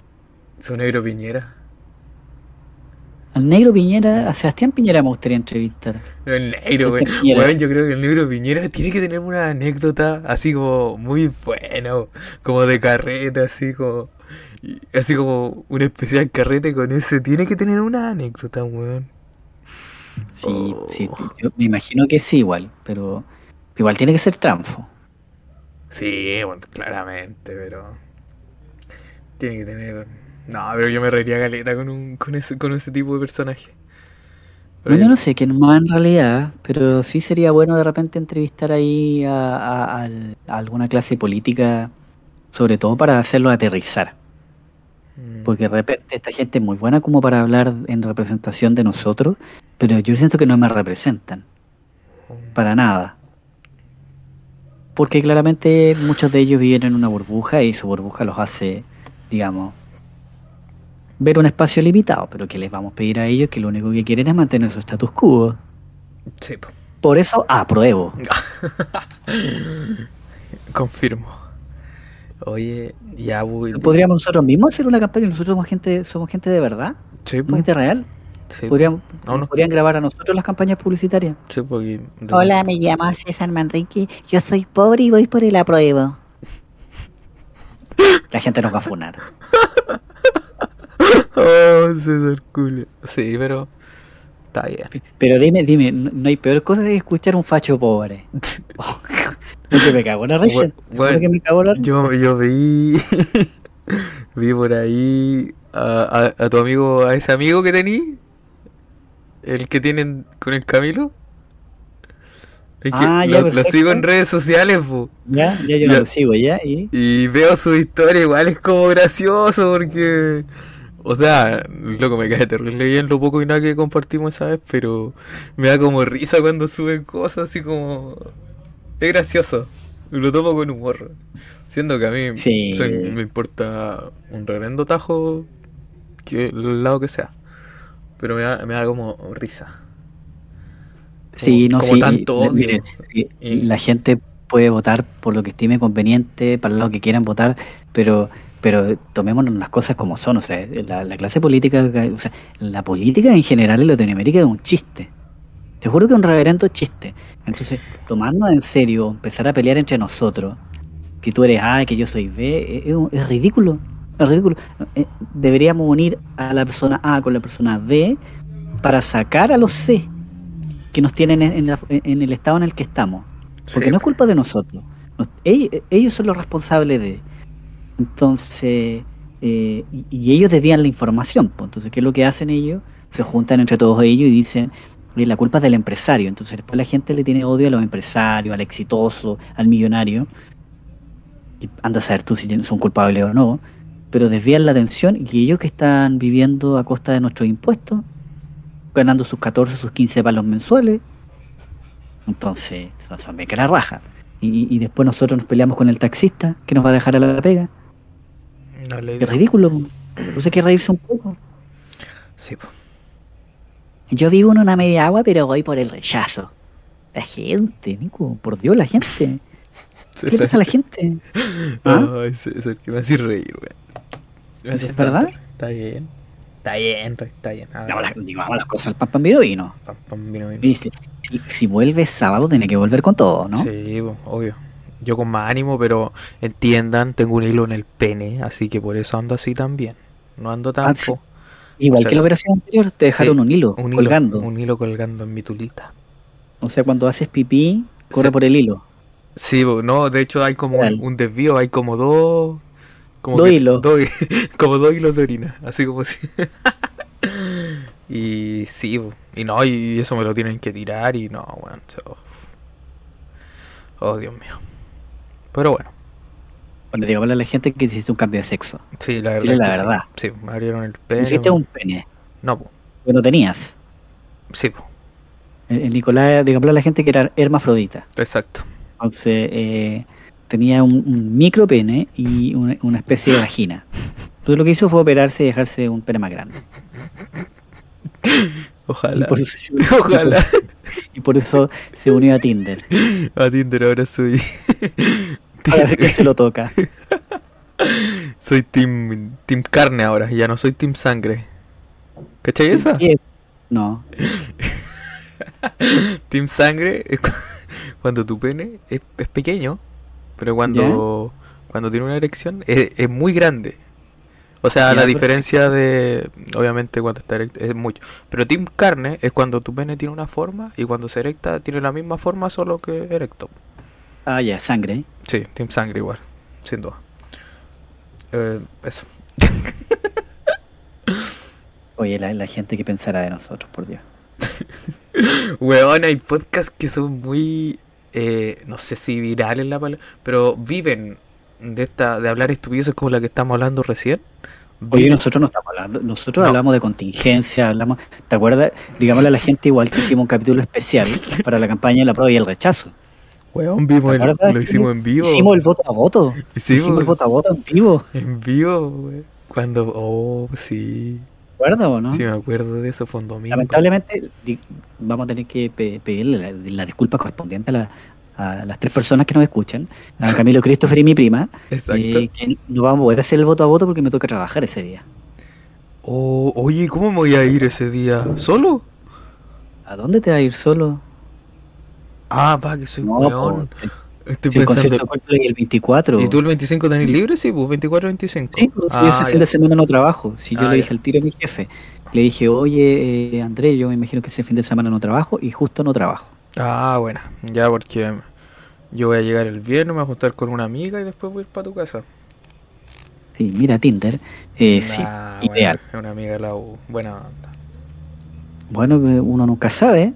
Su negro Piñera. al negro Piñera, a Sebastián Piñera me gustaría entrevistar. El negro, weón. Este. Weón, yo creo que el negro Piñera tiene que tener una anécdota así como muy buena, como de carrete, así como. Así como un especial carrete con ese. Tiene que tener una anécdota, weón. Sí, Oh. sí, yo me imagino que sí igual, pero igual tiene que ser tranfo. Sí, bueno, claramente, pero. Tiene que tener. No, pero yo me reiría galeta con, un, con, ese, con ese tipo de personaje. Pero Bueno, yo no sé quién más en realidad, pero sí sería bueno de repente entrevistar ahí a, a- al- a alguna clase política, sobre todo para hacerlo aterrizar. Mm, Porque de repente esta gente es muy buena como para hablar en representación de nosotros, pero yo siento que no me representan, para nada. Porque claramente muchos de ellos viven en una burbuja y su burbuja los hace, digamos, ver un espacio limitado, pero que les vamos a pedir a ellos que lo único que quieren es mantener su status quo. Sí, po. Por eso apruebo. confirmo. Oye, ya voy. ¿Podríamos nosotros mismos hacer una campaña? Nosotros somos gente, somos gente de verdad, Sí, somos gente real. Sí, po. Podríamos, No, no. podrían grabar a nosotros las campañas publicitarias. Sí, porque- Hola, me llamo César Manrique. Yo soy pobre y voy por el apruebo. La gente nos va a funar. Oh, César Julio. Sí, pero. Está bien. Pero dime, dime, no, hay peor cosa que escuchar un facho pobre. que me la risa. Bueno, me la risa. Yo, yo vi. vi por ahí a, a, a tu amigo, a ese amigo que tení. El que tienen con el Camilo. Es que Ah, ya, lo, sigo en redes sociales, po. Ya, ya yo Ya. lo sigo, ya. Y... Y veo su historia, igual es como gracioso porque. O sea, loco, me cae terrible bien lo poco y nada que compartimos esa vez, pero me da como risa cuando suben cosas así como. Es gracioso. Lo tomo con humor. Siendo que a mí Sí. soy- me importa un reverendo tajo que el lado que sea. Pero me da, me da como risa. Sí, no, como sí. tanto odio. mire, sí, Y- La gente puede votar por lo que estime conveniente, para lado que quieran votar, pero pero tomémonos las cosas como son. O sea, la, la clase política, o sea, la política en general en Latinoamérica es un chiste. Te juro que es un reverendo chiste. Entonces, tomarnos en serio, empezar a pelear entre nosotros, que tú eres A, que yo soy B, es, ridículo. Es ridículo. Eh, Deberíamos unir a la persona A con la persona B para sacar a los C que nos tienen en, en la- en el estado en el que estamos. Porque Sí. no es culpa de nosotros. Nos- ellos, ellos son los responsables de. Entonces, eh, y, y ellos desvían la información. pues. Entonces, ¿qué es lo que hacen ellos? Se juntan entre todos ellos y dicen, "Oye, la culpa es del empresario. Entonces, después la gente le tiene odio a los empresarios, al exitoso, al millonario. Y anda a saber tú si son culpables o no. Pero desvían la atención y ellos que están viviendo a costa de nuestros impuestos, ganando sus 14, sus 15 palos mensuales. Entonces, son, bien que la raja. Y, y después nosotros nos peleamos con el taxista que nos va a dejar a la pega. No le Es ridículo. Entonces hay que reírse un poco. Sí, po. Yo vivo en una media agua, pero voy por el rechazo. La gente, Nico, por Dios, la gente. ¿Qué le pasa a la gente? ¿Ah? Ay, César, que me hace reír, hace ¿Es verdad? Está bien. Está bien, está- está bien. Digamos las, cosas al pan pan vino vino. pam, pam, vino, vino. Si, si vuelve sábado, tiene que volver con todo, ¿no? Sí, obvio. Yo con más ánimo, pero entiendan, tengo un hilo en el pene, así que por eso ando así también. No ando tan Ah, Igual O sea, que la operación anterior, te dejaron sí, un hilo un hilo, colgando. un hilo colgando en mi tulita. O sea, cuando haces pipí, corre Sí. por el hilo. Sí, no, de hecho hay como un, desvío, hay como dos... Como Dos hilos. como dos hilos de orina, así como si... y sí, y no, y eso me lo tienen que tirar y no, weón. so- Oh, Dios mío. Pero bueno, Bueno, digámosle a la gente que hiciste un cambio de sexo. sí, la verdad. Dile es la que sí. verdad. Sí, me abrieron el pene. Hiciste un pene, No, po. que no tenías. sí, po. El, el Nicolás, digámosle a la gente que era hermafrodita. exacto. Entonces, eh, tenía un, un micro pene y una, una especie de vagina. Entonces lo que hizo fue operarse y dejarse un pene más grande. Y Ojalá. por eso Ojalá. y por eso se unió a Tinder. A Tinder ahora soy. Para ver que se lo toca. soy team, team carne ahora, ya no soy team sangre. ¿Cachai esa? No. Team sangre es cuando tu pene es, es pequeño, pero cuando, cuando tiene una erección es, es muy grande. O sea, la diferencia de, obviamente cuando está erecto es mucho. Pero team carne es cuando tu pene tiene una forma y cuando se erecta tiene la misma forma solo que erecto. Ah, ya, sangre. Sí, team sangre igual, sin duda. Eh, eso. Oye, la, la gente que pensará de nosotros, por Dios. Weón, hay podcasts que son muy, eh, no sé si virales la palabra, pero viven de esta, de hablar estupideces como la que estamos hablando recién. Oye, nosotros no estamos hablando, nosotros No. hablamos de contingencia, hablamos, ¿te acuerdas? Digámosle a la gente igual que hicimos un capítulo especial para la campaña de la prueba y el rechazo. Weón, vimos ¿Te el- lo hicimos en vivo. Hicimos el voto a voto. Hicimos Hicimos el voto a voto en vivo. en vivo, weón. Cuando, oh, sí, ¿Te acuerdas o no? sí me acuerdo de eso, fue un domingo. Lamentablemente vamos a tener que pe- pedirle la, la disculpa correspondiente a, la- a las tres personas que nos escuchan, a Camilo Christopher y mi prima, Exacto. eh, que no vamos a poder hacer el voto a voto porque me toca trabajar ese día. Oh, oye, ¿cómo me voy a ir ese día? ¿Solo? ¿A dónde te vas a ir solo? Ah, pa, que soy No, weón. Estoy si el concierto pensando. Coldplay el 24. ¿Y tú el 25 tenés libre? Sí, pues 24-25. Sí, pues, yo Ah, ese ya. fin de semana no trabajo. Si yo Ah, le dije al tiro a mi jefe, le dije, oye, eh, Andrés, yo me imagino que ese fin de semana no trabajo y justo no trabajo. Ah, bueno, ya porque yo voy a llegar el viernes, me voy a juntar con una amiga y después voy a ir para tu casa. Sí, mira Tinder. Eh, sí, Nah, ideal. bueno, es una amiga de la U, buena onda. Bueno, eh, uno nunca sabe.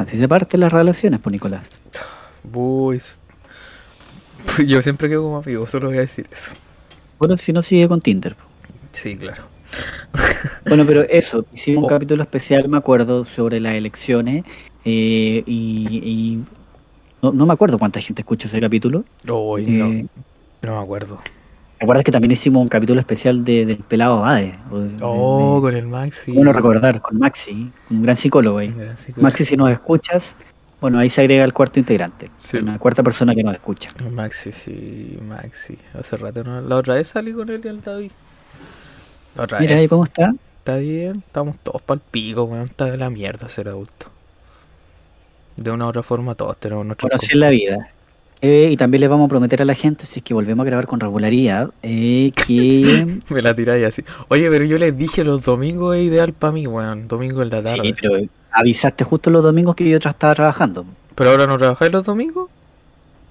Así se parten las relaciones, pues Nicolás. Boys. Yo siempre quedo como amigo, solo voy a decir eso. Bueno, si no sigue con Tinder. Sí, claro. Bueno, pero eso, hicimos un Oh. capítulo especial, me acuerdo, sobre las elecciones. eh, y y no, no me acuerdo cuánta gente escucha ese capítulo. Hoy Eh, no, no me acuerdo. ¿Te acuerdas que también hicimos un capítulo especial de, del pelado Abade? O de- de- Oh, de- con el Maxi. bueno recordar, con Maxi, un gran psicólogo ahí. Maxi, si nos escuchas, bueno, ahí se agrega el cuarto integrante, Sí. una cuarta persona que nos escucha. Maxi, sí, Maxi. Hace rato no. La otra vez salí con él y el David. La otra Mira vez. ahí cómo está. Está bien, estamos todos para el pico, weón. Está de la mierda ser adulto. De una u otra forma, todos tenemos nuestros. Bueno, así es la vida. Eh, y también le vamos a prometer a la gente, si es que volvemos a grabar con regularidad, eh, que... Me la tiráis así. Oye, pero yo les dije los domingos es ideal para mí, weón. Domingo en la tarde. sí, pero avisaste justo los domingos que yo estaba trabajando. Pero ahora no trabajáis los domingos.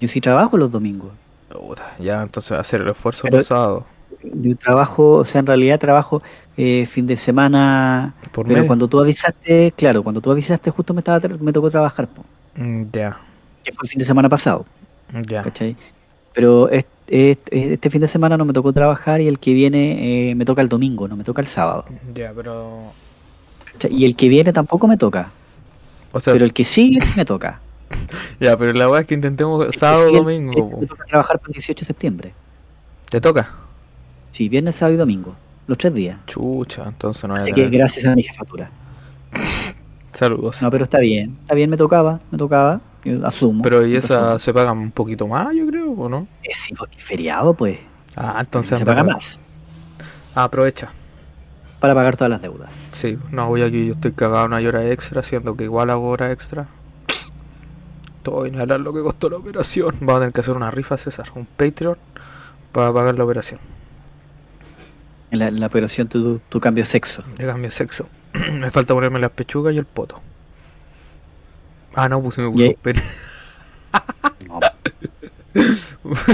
Yo sí trabajo los domingos. Puta, ya, entonces hacer el esfuerzo Pero- sábados. Yo trabajo, o sea, en realidad trabajo eh, fin de semana, Por pero cuando tú avisaste, claro, cuando tú avisaste justo me estaba me tocó trabajar, Mm, Ya, que fue el fin de semana pasado, ya. ¿cachai? Pero est- est- este, fin de semana no me tocó trabajar y el que viene eh, me toca el domingo, no me toca el sábado. Ya, pero. ¿cachai? Y el que viene tampoco me toca, O sea, pero el que sigue sí me toca. ya, pero la weá es que intentemos El sábado sigue, domingo. Me toca trabajar para el 18 de septiembre. ¿Te toca? Sí, viernes, sábado y domingo, los tres días. Chucha, entonces no Así que tener- gracias a mi jefatura. Saludos. No, pero está bien, está bien, me tocaba, me tocaba, asumo. pero y esa se pagan un poquito más, yo creo, ¿o no? Eh, sí, porque es feriado, pues. Ah, entonces se paga más Ah, aprovecha. para pagar todas las deudas. Sí, no voy aquí, yo estoy cagado una hora extra, siendo que igual hago hora extra. Todo inhalar lo que costó la operación. Vamos a tener que hacer una rifa, César, un Patreon para pagar la operación. En la, en la operación tu, tu cambio de sexo. De cambio de sexo. me falta ponerme las pechugas y el poto. Ah, no, pues me puso Y- pene. No,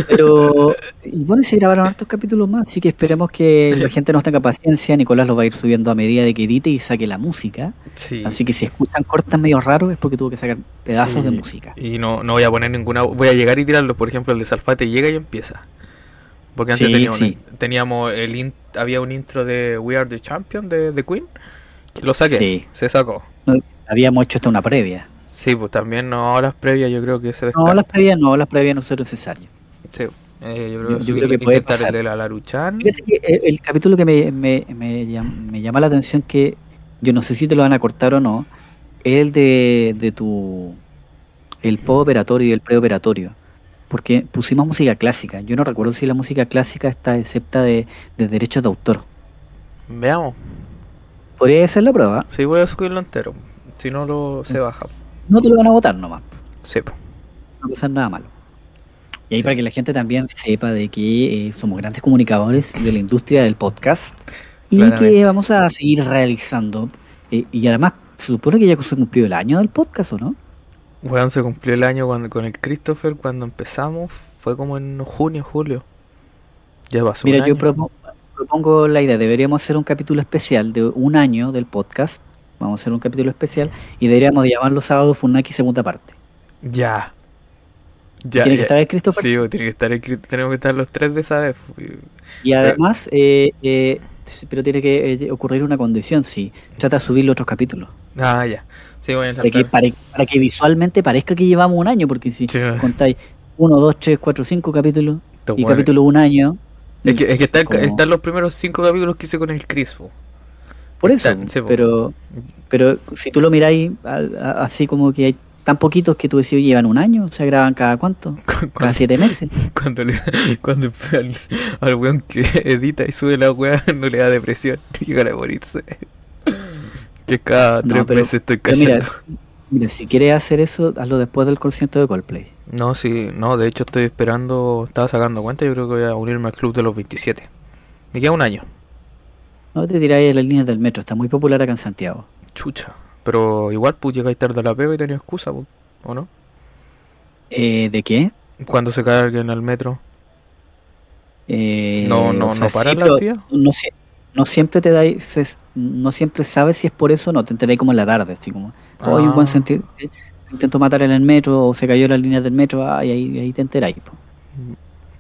Pero, y bueno, se grabaron hartos capítulos más, así que esperemos que la gente nos tenga paciencia. Nicolás lo va a ir subiendo a medida de que edite y saque la música. Sí. Así que si escuchan cortes medio raros es porque tuvo que sacar pedazos Sí. de música. Y no, no voy a poner ninguna. Voy a llegar y tirarlos. Por ejemplo, el de Salfate llega y empieza. Porque antes Sí, teníamos, teníamos el in- había un intro de We Are the Champion de The Queen. Lo saqué. Sí. Se sacó. No, habíamos hecho hasta una previa. Sí, pues también no horas previas yo creo que se No, descarga. las previas no, las previas no son necesarias. Sí. Eh, yo creo Yo- que, yo creo que puede intentar pasar. el de la Laruchan. El, el capítulo que me, me, me, llam- me llama la atención que yo no sé si te lo van a cortar o no, es el de, de tu el postoperatorio y el preoperatorio. Porque pusimos música clásica. Yo no recuerdo si la música clásica está excepta de, de derechos de autor. Veamos. Podría ser la prueba. Sí, voy a subirlo entero. Si no, lo se baja. No te lo van a votar nomás. Sí. No pasa nada malo. Y ahí para que la gente también sepa de que eh, somos grandes comunicadores de la industria del podcast y Claramente. que vamos a seguir realizando. Eh, y además, se supone que ya se cumplió el año del podcast, ¿o no? Weón, se cumplió el año cuando, con el Christopher cuando empezamos. Fue como en junio, julio. Ya pasó Mira, un yo año. propo- propongo la idea, deberíamos hacer un capítulo especial de un año del podcast. Vamos a hacer un capítulo especial y deberíamos de llamarlo sábado Funaki segunda parte. Ya. Ya, Tiene que estar el Christopher. Sí, pues, tiene que estar el tenemos que estar los tres de esa vez. Y además, eh, eh, sí, pero tiene que eh, ocurrir una condición, sí. Trata de subir los otros capítulos. Ah, ya. Sí, a Para que, para, para que visualmente parezca que llevamos un año, porque si Sí. contáis 1, 2, 3, 4, 5 capítulos y capítulo un año. Es que, es que está el- como- están los primeros cinco capítulos que hice con el Chris. po. Por eso, pero pero si tú lo miráis así como que hay tan poquitos que tú decís, "Oye, llevan un año, se graban cada cuánto, Cu- cada Cuando, siete meses. cuando, le, cuando al, al weón que edita y sube la weá no le da depresión. Llega a morirse. Que cada No, tres pero- meses estoy mira, cayendo. Mira, si quieres hacer eso, hazlo después del concierto de Coldplay. No, sí, no, de hecho estoy esperando, estaba sacando cuenta, yo creo que voy a unirme al club de los 27. Me queda un año, No te tiráis en las líneas del metro, está muy popular acá en Santiago. chucha. Pero igual, pues llegáis tarde a la pega y tenía excusa, pues, ¿o no? Eh, ¿De qué? Cuando se cae alguien al metro. Eh, No, no, o sea, no para sí, la actividad. no, sie- no siempre te dais, se- no siempre sabes si es por eso o no, te enteráis como en la tarde, así como, hoy un Ah. buen sentido, intentó matar en el metro o se cayó las líneas del metro, ah, y ahí, ahí te enteráis.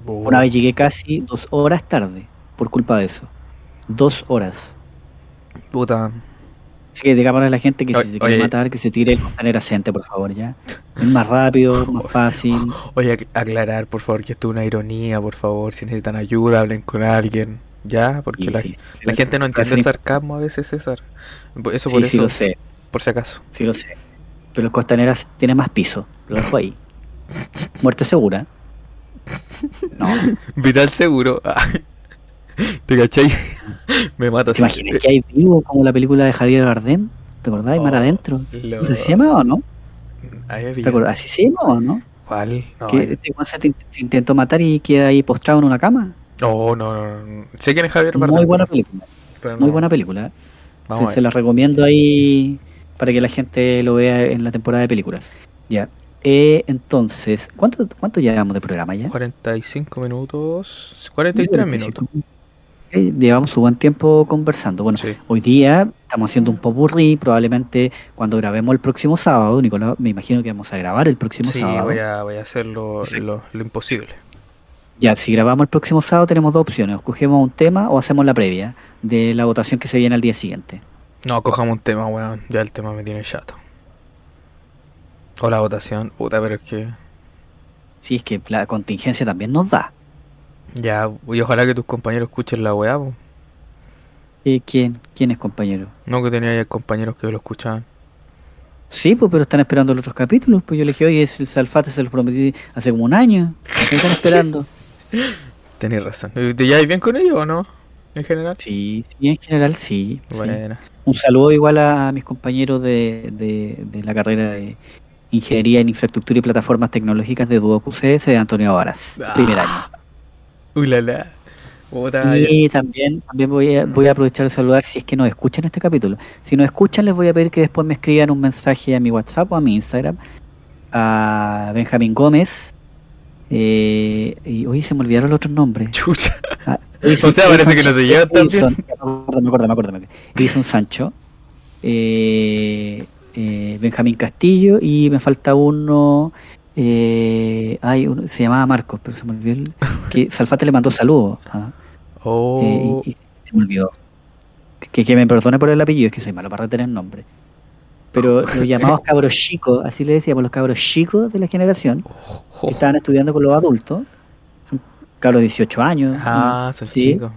Oh, Una vez llegué casi dos horas tarde por culpa de eso. Dos horas. Puta. Así que digamos a la gente que Oye, si se quiere oye. matar, que se tire el contenedor acente, por favor, ya. Es más rápido, más fácil. Oye, ac- aclarar, por favor, que esto es una ironía, por favor. Si necesitan ayuda, hablen con alguien. ¿Ya? Porque Y la, sí, la gente no entiende el sarcasmo a veces, César. Eso Sí, por sí eso, lo sé, por si acaso. sí lo sé. Pero el Costaneras tiene más piso, lo dejo ahí. Muerte segura. No, Viral seguro. ¿Te cachai? Me mata. ¿te imaginas que hay vivo como la película de Javier Bardem? ¿Te acordás? Mar Oh, adentro. Lo- ¿Así se llama o no? Ahí ¿Te acordás? ¿Así se llama o no? ¿Cuál? No, que este weón se, te- se intentó matar y queda ahí postrado en una cama. Oh, no, no, no. Sé quién es Javier Muy Bardem, buena pero- película. pero Muy buena película. Se, se ver. la recomiendo ahí para que la gente lo vea en la temporada de películas. Ya. Eh, entonces, ¿cuánto, ¿cuánto llevamos de programa ya? 45 minutos. 43 minutos. Eh, llevamos un buen tiempo conversando. Bueno, Sí. hoy día estamos haciendo un popurrí. Probablemente cuando grabemos el próximo sábado, Nicolás, me imagino que vamos a grabar el próximo Sí, sábado. voy a, voy a hacer lo, Sí. lo, lo imposible. Ya, si grabamos el próximo sábado tenemos dos opciones. Cogemos un tema o hacemos la previa de la votación que se viene al día siguiente. No, cojamos un tema, weón. Ya el tema me tiene chato. O la votación. Puta, pero es que. Si es que la contingencia también nos da. Ya, y ojalá que tus compañeros escuchen la weá, po. Eh, ¿quién, ¿Quién es compañero? No que tenía compañeros que lo escuchaban. Sí, pues, pero están esperando los otros capítulos. Pues yo le dije, oye, ese Salfate se los prometí hace como un año. ¿Qué están esperando? Tenés razón. ¿Te lleváis bien con ellos o no? En general. Sí, sí, en general sí. sí. Buena. Un saludo igual a mis compañeros de, de, de la carrera de Ingeniería en Infraestructura y Plataformas Tecnológicas de Duoc UCS de Antonio Varas, Ah, primer año. Uy, la la. Ya. Y también, también voy, a, voy a aprovechar de saludar si es que nos escuchan este capítulo. Si nos escuchan, les voy a pedir que después me escriban un mensaje a mi WhatsApp o a mi Instagram. A Benjamín Gómez, Eh, y hoy se me olvidaron los otros nombres. Chucha. Ah, O sea, parece que no se. Edison, Me acuerdo, me acuerdo, me acuerdo. Edison Sancho. eh, eh, Benjamín Castillo y me falta uno. Eh, hay uno, se llamaba Marcos, pero se me olvidó. el- que Salfate le mandó saludos. ah, Oh, eh, y, y se me olvidó. Que, que me perdone por el apellido, es que soy malo para retener nombre. Pero los llamados cabros chicos, así le decíamos, los cabros chicos de la generación, que estaban estudiando con los adultos, son cabros de 18 años. Ah, son Sí. chicos.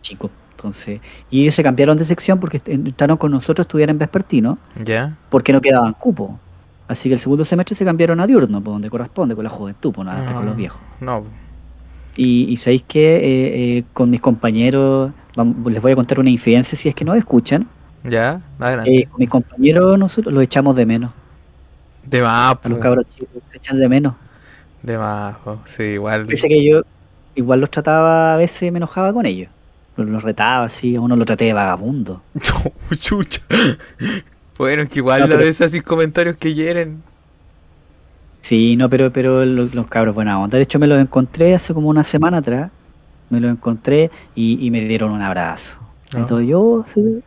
chicos. Entonces, y ellos se cambiaron de sección porque entraron con nosotros a estudiar en vespertino, ¿Ya? porque no quedaban cupo. Así que el segundo semestre se cambiaron a diurno, por donde corresponde, con la juventud, pues nada, con los viejos. No. Y, y sabéis que eh, eh, con mis compañeros, vamos- les voy a contar una infidencia si es que no escuchan. ¿Ya? Adelante. Eh, con mis compañeros nosotros los echamos de menos. de más, A los po. cabros chicos se echan de menos. De más, po. Sí, igual. Pese que yo igual los trataba, a veces me enojaba con ellos. Los, retaba así, a uno lo traté de vagabundo. Chucha. Bueno, es que igual No, pero- de esos comentarios que hieren. Sí, no, pero, pero los, los cabros buena onda. De hecho, me los encontré hace como una semana atrás. Me los encontré y, y me dieron un abrazo. Ah. Entonces yo, sí,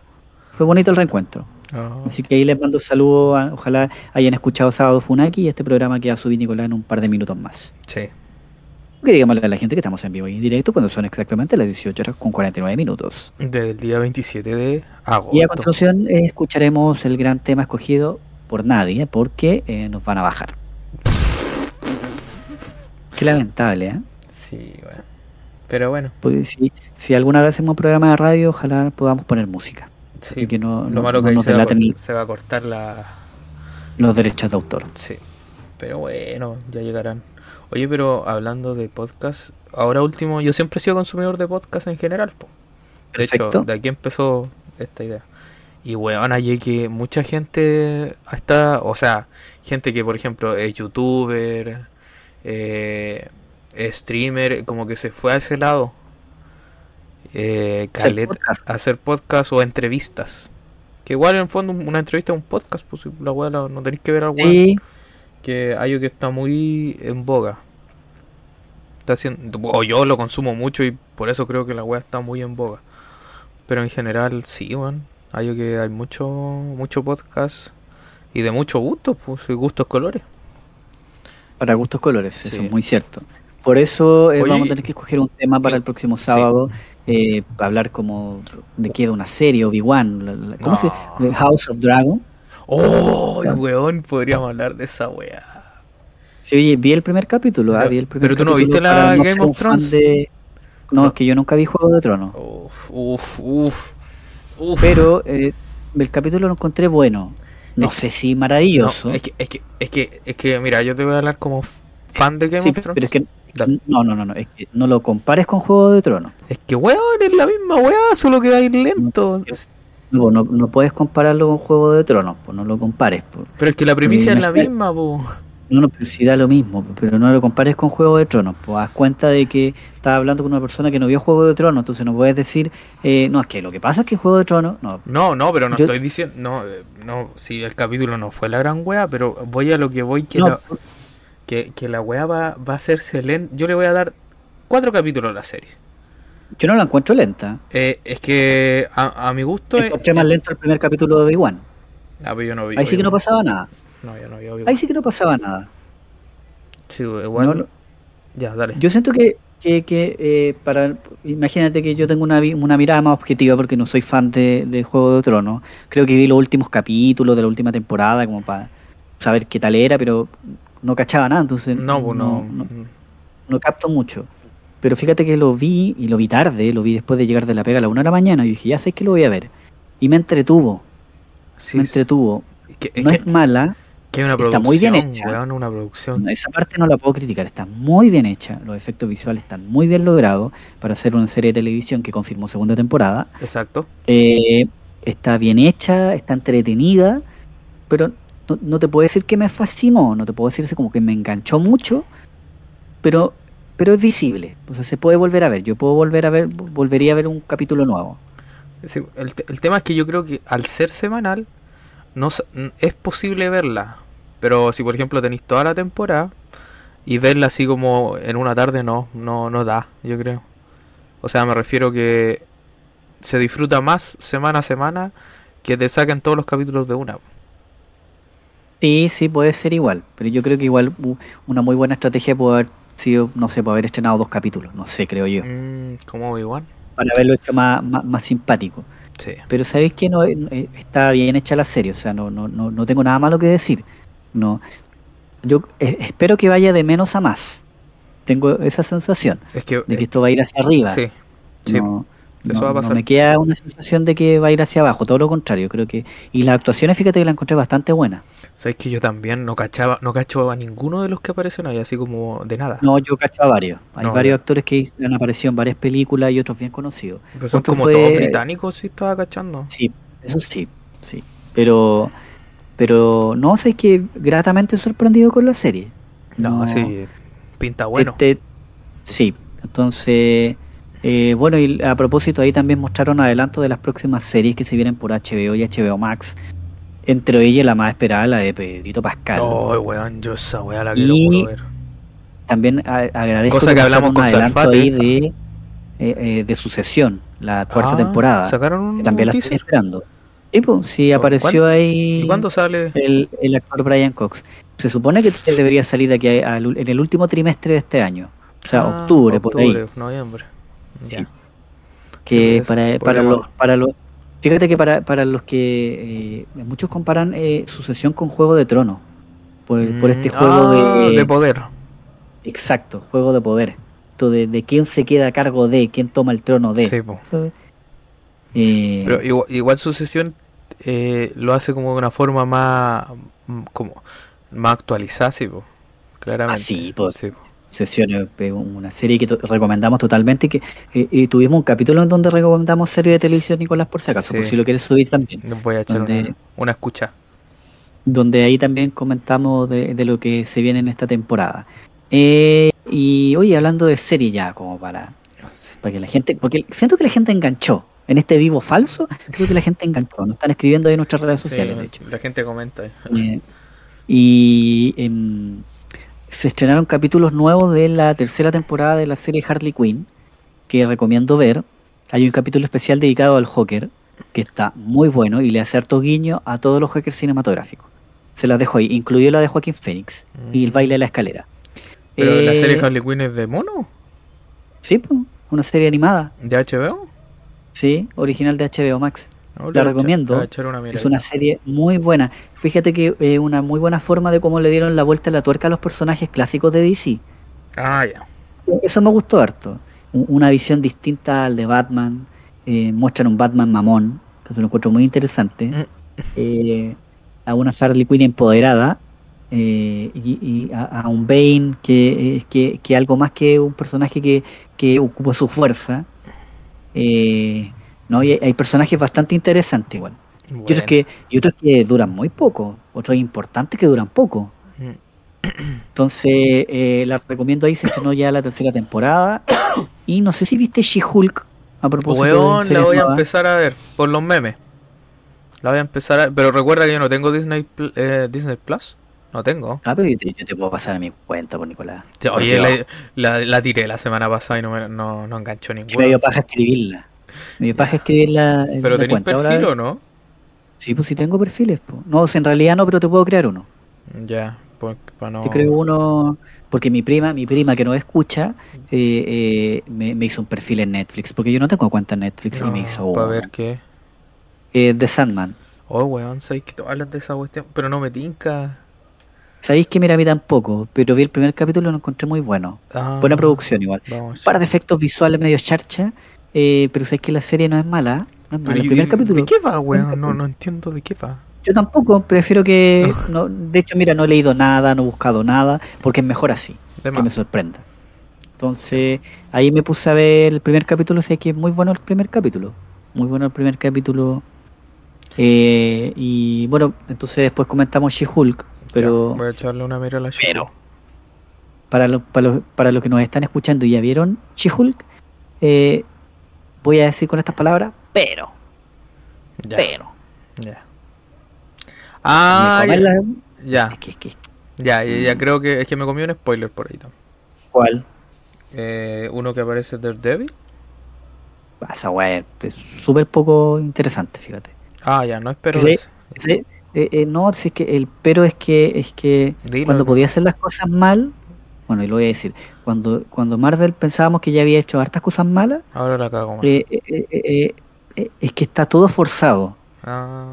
fue bonito el reencuentro. Oh. Así que ahí les mando un saludo. a- ojalá hayan escuchado Sábado Funaki y este programa que va a subir Nicolás en un par de minutos más. Sí. Quería llamarle a la gente que estamos en vivo y en directo cuando son exactamente las 18 horas con 49 minutos. Del día 27 de agosto. Y a continuación eh, escucharemos el gran tema escogido por nadie porque eh, nos van a bajar. Qué lamentable, ¿eh? Sí, bueno. Pero bueno, Porque si, si alguna vez hacemos un programa de radio, ojalá podamos poner música. Sí. No, Lo no- malo no que nos se va, a delaten cort- se va a cortar la. los derechos de autor. Sí. Pero bueno, ya llegarán. Oye, pero hablando de podcast, ahora último, yo siempre he sido consumidor de podcast en general. po. De Perfecto. hecho, de aquí empezó esta idea. Y weón, hay que mucha gente está, o sea, gente que por ejemplo es youtuber, eh, streamer, como que se fue a ese lado. Eh, Hacer calet- podcast. a hacer podcast o entrevistas. Que igual en el fondo una entrevista es un podcast, pues la weá no tenéis que ver al weón Sí, que hay algo que está muy en boga. Está haciendo, o yo lo consumo mucho y por eso creo que la web está muy en boga. Pero en general sí, weón. Hay algo que hay mucho mucho podcast y de mucho gusto, pues y gustos colores. para gustos colores, Sí. eso es muy cierto. Por eso eh, Oye, vamos a tener que escoger un tema para el próximo sábado, eh, hablar como de qué de una serie, Obi-Wan, ¿cómo No. se The House of Dragon. ¡Oh, weón! Podríamos hablar de esa weá. Sí, oye, vi el primer capítulo, ah, Pero- vi el primer pero tú no viste la Game of Thrones. de- No, No. es que yo nunca vi Juego de Tronos. Uf, uf, uf. uf. Pero eh, el capítulo lo encontré bueno. No Es sé si maravilloso. No, es que, es que, es que, es que, mira, yo te voy a hablar como fan de Game Sí, of Thrones. pero es que Dale. no, no, no, no, es que no lo compares con Juego de Tronos. Es que, weón, es la misma weá, solo que va a ir lento. No, no, no puedes compararlo con Juego de Tronos, pues no lo compares. pues. Pero es que la primicia es la misma, po. No, no, pero sí da lo mismo, pero no lo compares con Juego de Tronos. Pues haz cuenta de que estás hablando con una persona que no vio Juego de Tronos, entonces no puedes decir, eh, no, es que lo que pasa es que Juego de Tronos, no, No, no, pero no Yo- estoy diciendo. No, eh, no, sí, el capítulo no fue la gran weá, pero voy a lo que voy, que, no, la, que, que la weá va, va a hacerse lenta. Yo le voy a dar cuatro capítulos a la serie. yo no la encuentro lenta. Eh, es que a, a mi gusto. es- Encontré más lento el primer capítulo de Obi-Wan. Ah, pero yo no vi. Ahí sí que no pasaba nada. No, yo no vi Obi-Wan. Ahí sí que no pasaba nada. Sí, igual. No, no. Ya, dale. Yo siento que, que, que eh, para imagínate que yo tengo una, una mirada más objetiva porque no soy fan de, de Juego de Tronos. Creo que vi los últimos capítulos de la última temporada como para saber qué tal era, pero no cachaba nada, entonces no, pues no. no, no capto mucho. Pero fíjate que lo vi y lo vi tarde, lo vi después de llegar de la pega a la una de la mañana y dije, ya sé que lo voy a ver. Y me entretuvo, Sí, me entretuvo. Es que, es no que- es mala, que una está muy bien hecha. weón, una producción. esa parte no la puedo criticar, está muy bien hecha, los efectos visuales están muy bien logrados para hacer una serie de televisión que confirmó segunda temporada. Exacto. Eh, está bien hecha, está entretenida, pero no, no te puedo decir que me fascinó, no te puedo decir como que me enganchó mucho, pero pero es visible, o sea, se puede volver a ver. Yo puedo volver a ver, volvería a ver un capítulo nuevo. El, el tema es que yo creo que al ser semanal no es posible verla. Pero si por ejemplo tenéis toda la temporada, Y verla así como en una tarde no, no, no da, yo creo. O sea, me refiero que se disfruta más semana a semana que te saquen todos los capítulos de una. Sí, sí, puede ser igual, pero yo creo que igual una muy buena estrategia puede haber sido, no sé, puede haber estrenado dos capítulos, no sé, creo yo, Mm, como Obi-Wan. para haberlo hecho más, más, más simpático. Sí. Pero sabéis que no eh, está bien hecha la serie, o sea, no, no, no, no tengo nada malo que decir. No, yo eh, espero que vaya de menos a más. Tengo esa sensación Es que. de que esto va a ir hacia arriba. sí. Sí. no, eso no- va a no pasar. me queda una sensación de que va a ir hacia abajo, todo lo contrario, creo que y las actuaciones, fíjate que la encontré bastante buena. Sabes que yo también no cachaba, no cacho a ninguno de los que aparecen ahí, así como de nada. No, yo cacho a varios. Hay No, varios actores que han aparecido en varias películas y otros bien conocidos. Pero son otro como fue- todos británicos, sí estaba cachando. Sí, eso sí, sí. Pero, pero no sé, es que gratamente sorprendido con la serie. No, sí, pinta bueno. Este- sí, entonces, eh, bueno, y a propósito, ahí también mostraron adelanto de las próximas series que se vienen por HBO y HBO Max. Entre ellas la más esperada, la de Pedrito Pascal. Oh, weón, yo esa weá la Y- quiero puro ver. También agradezco Cosa que hablamos con adelanto Salfate. ahí de, eh, eh, de Sucesión, la cuarta Ah, temporada. ¿Sacaron un, que también un la estoy esperando. Sí, pues, sí, ¿Cu- apareció cuándo? ahí ¿Y cuándo sale? el, el actor Brian Cox. Se supone que debería salir de aquí a- en el último trimestre de este año. O sea, Ah, octubre, por ahí. octubre, noviembre. Ya. que para, para los para los fíjate que para, para los que eh, muchos comparan eh, sucesión con Juego de Tronos por, por este Mm, juego ah, de, de poder. exacto juego de poder esto de, de quién se queda a cargo de quién toma el trono de Sí. Eh, Pero igual, igual sucesión eh, lo hace como de una forma más como más actualizada, sí, po. claramente. Ah, sí, po. Sí, po. Sucesión es una serie que recomendamos totalmente y que eh, y tuvimos un capítulo en donde recomendamos serie de televisión Nicolás por si acaso por Sí. si lo quieres subir también voy a echar Donde- una, una escucha. donde ahí también comentamos de, de lo que se viene en esta temporada. Eh, y oye, hablando de serie ya, como para, para que la gente, porque siento que la gente enganchó. En este vivo falso, creo que la gente enganchó. Nos están escribiendo ahí en nuestras redes Sí, sociales, de hecho. la gente comenta. ahí. Eh, y em, se estrenaron capítulos nuevos de la tercera temporada de la serie Harley Quinn, que recomiendo ver. Hay un capítulo especial dedicado al Joker, que está muy bueno y le hace harto guiño a todos los Jokers cinematográficos. Se las dejo ahí, incluyó la de Joaquín Phoenix y el baile de la escalera. Pero la Eh, serie Harley Quinn es de mono, Sí, una serie animada, de HBO. sí, original de HBO Max. No, La recomiendo. echar una. Es una serie muy buena. Fíjate que es una muy buena forma de cómo le dieron la vuelta a la tuerca a los personajes clásicos de DC. Ah, ya. Eso me gustó harto. Una visión distinta al de Batman. eh, muestran un Batman mamón, que se lo encuentro muy interesante. Mm. Eh, a una Harley Quinn empoderada. eh, y, y a, a un Bane que, eh, que, que algo más que un personaje que, que ocupa su fuerza. Eh, ¿no? y hay, personajes bastante interesantes igual. Y otros, que, y otros que duran muy poco, otros importantes que duran poco. Mm. Entonces, eh, la recomiendo ahí, se estrenó ya la tercera temporada. Y no sé si viste She-Hulk a propósito. de la voy a empezar a ver por los memes. La voy a empezar a Pero recuerda que yo no tengo Disney, eh, Disney Plus. No tengo. Ah, pero yo te, yo te puedo pasar a mi cuenta, por Nicolás. Oye, la, la, la tiré la semana pasada y no, me, no, no enganchó que ninguno. me dio paja escribirla. Dio paja en Pero la tenéis cuenta. Ahora- perfil o no? Sí, pues sí tengo perfiles. po. No, en realidad no, pero te puedo crear uno. Ya, pues para no. Te creo uno. Porque mi prima, mi prima que no escucha, eh, eh, me, me hizo un perfil en Netflix. Porque yo no tengo cuenta en Netflix y me hizo Para uno. ver qué. Eh, The Sandman. Oh, weón, sabéis que tú hablas de esa cuestión. Pero no me tinca. Sabéis que mira a mí tampoco, pero vi el primer capítulo y lo encontré muy bueno. Ah, Buena producción igual. Vamos. Un par de efectos visuales medio charcha, eh, pero sabéis que la serie no es mala. No es mala. Pero, El ¿y- primer y- capítulo. ¿De qué va, weón? No, no entiendo de qué va. Yo tampoco, prefiero que. no, de hecho, mira, no he leído nada, no he buscado nada, porque es mejor así, De que más. me sorprenda. Entonces, ahí me puse a ver el primer capítulo, sé que es muy bueno el primer capítulo. Muy bueno el primer capítulo. Eh, y bueno, entonces después comentamos She-Hulk, pero. Ya, voy a echarle una mira a la. Pero, para los para los para los que nos están escuchando y ya vieron She-Hulk, eh, voy a decir con estas palabras, pero, Ya, pero. ya. Ah, ya. comerla- ya. es que, es que- Ya, ya, ya creo que es que me comí un spoiler por ahí también. ¿Cuál? Eh, uno que aparece Daredevil. Ah, Esa weá es súper poco interesante, fíjate. Ah, ya, no espero Sí. eso. Sí, eh, eh, no, es que el pero es que es que Dilo, cuando podía hacer las cosas mal, bueno, y lo voy a decir, cuando cuando Marvel pensábamos que ya había hecho hartas cosas malas, Ahora la cago eh, eh, eh, eh, es que está todo forzado. Ah,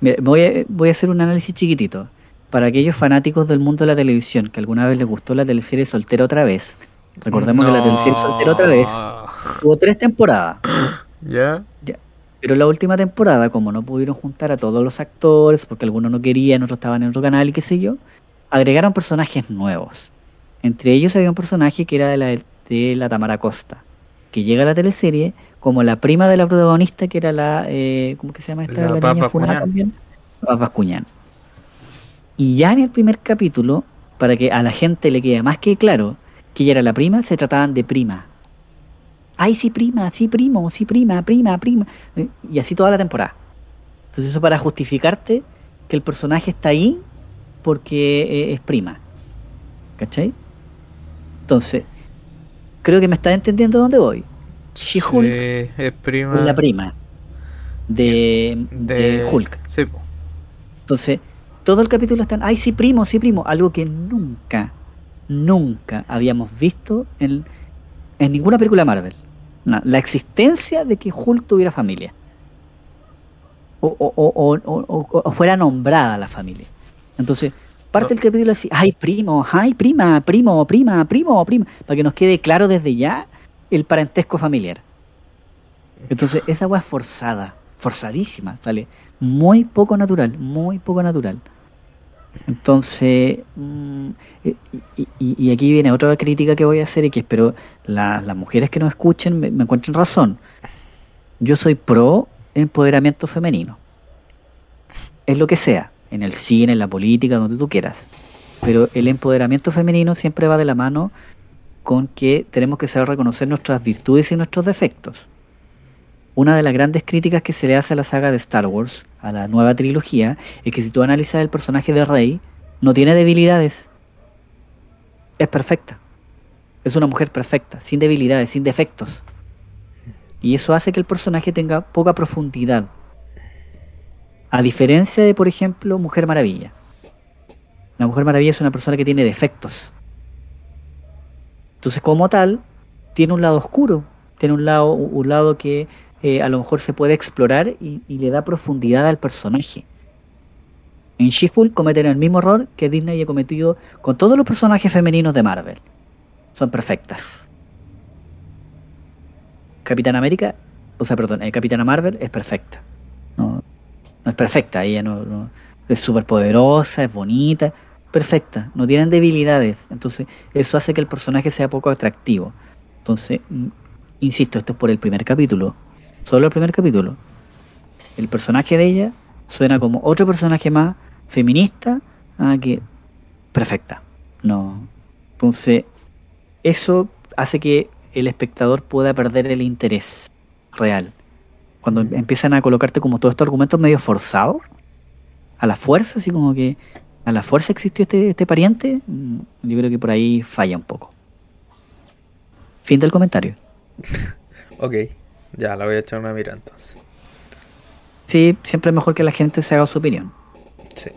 Mira, voy a, voy a hacer un análisis chiquitito. Para aquellos fanáticos del mundo de la televisión que alguna vez les gustó la teleserie Soltera otra vez, recordemos que la teleserie Soltera otra vez tuvo tres temporadas. ¿Ya? Pero la última temporada, como no pudieron juntar a todos los actores, porque algunos no querían, otros estaban en otro canal y qué sé yo, agregaron personajes nuevos. Entre ellos había un personaje que era de la, de la Tamara Costa, que llega a la teleserie como la prima de la protagonista, que era la, eh, ¿cómo que se llama esta? La La, funada Bascuñán. también. Y ya en el primer capítulo, para que a la gente le quede más que claro que ella era la prima, se trataban de prima. Ay, sí, prima, sí, primo, sí, prima, prima, prima. Eh, Y así toda la temporada. Entonces eso para justificarte que el personaje está ahí porque eh, es prima. ¿Cachai? Entonces, creo que me estás entendiendo dónde voy. She-Hulk Sí, es prima. la prima de, de, de Hulk. Sí. Entonces, todo el capítulo están, ay, sí, primo, sí, primo. Algo que nunca, nunca habíamos visto en, en ninguna película Marvel. La existencia de que Hulk tuviera familia. O- o- o- o fuera nombrada la familia. Entonces, parte No. del capítulo así, ay, primo, ay, prima, primo, prima, primo, prima. Para que nos quede claro desde ya el parentesco familiar. Entonces, esa weá es forzada, forzadísima, sale muy poco natural, muy poco natural. Entonces, mm, y, y- y aquí viene otra crítica que voy a hacer y que espero la- las mujeres que nos escuchen me, me encuentren razón. Yo soy pro empoderamiento femenino. Es lo que sea, en el cine, en la política, donde tú quieras. Pero el empoderamiento femenino siempre va de la mano con que tenemos que saber reconocer nuestras virtudes y nuestros defectos. Una de las grandes críticas que se le hace a la saga de Star Wars, a la nueva trilogía, es que si tú analizas el personaje de Rey, no tiene debilidades. Es perfecta. Es una mujer perfecta, sin debilidades, sin defectos. Y eso hace que el personaje tenga poca profundidad. A diferencia de, por ejemplo, Mujer Maravilla. La Mujer Maravilla es una persona que tiene defectos. Entonces, como tal, tiene un lado oscuro, tiene un lado, un lado que eh, a lo mejor se puede explorar y, le da profundidad al personaje. En She-Hulk cometen el mismo error que Disney ha cometido con todos los personajes femeninos de Marvel. Son perfectas. Capitán América, o sea, perdón, eh, Capitana Marvel es perfecta. No, es perfecta, ella no, no- es súper poderosa, es bonita, perfecta, no tienen debilidades. Entonces, eso hace que el personaje sea poco atractivo. Entonces, mm, insisto, esto es por el primer capítulo, solo el primer capítulo. El personaje de ella suena como otro personaje más feminista, ah, que perfecta. No. Entonces, eso hace que el espectador pueda perder el interés real. Cuando em- empiezan a colocarte como todos estos argumentos medio forzados, a la fuerza, así como que a la fuerza existió este, este pariente, mm, yo creo que por ahí falla un poco. Fin del comentario. Ok, ya la voy a echar una mira entonces. Sí, siempre es mejor que la gente se haga su opinión. Sí.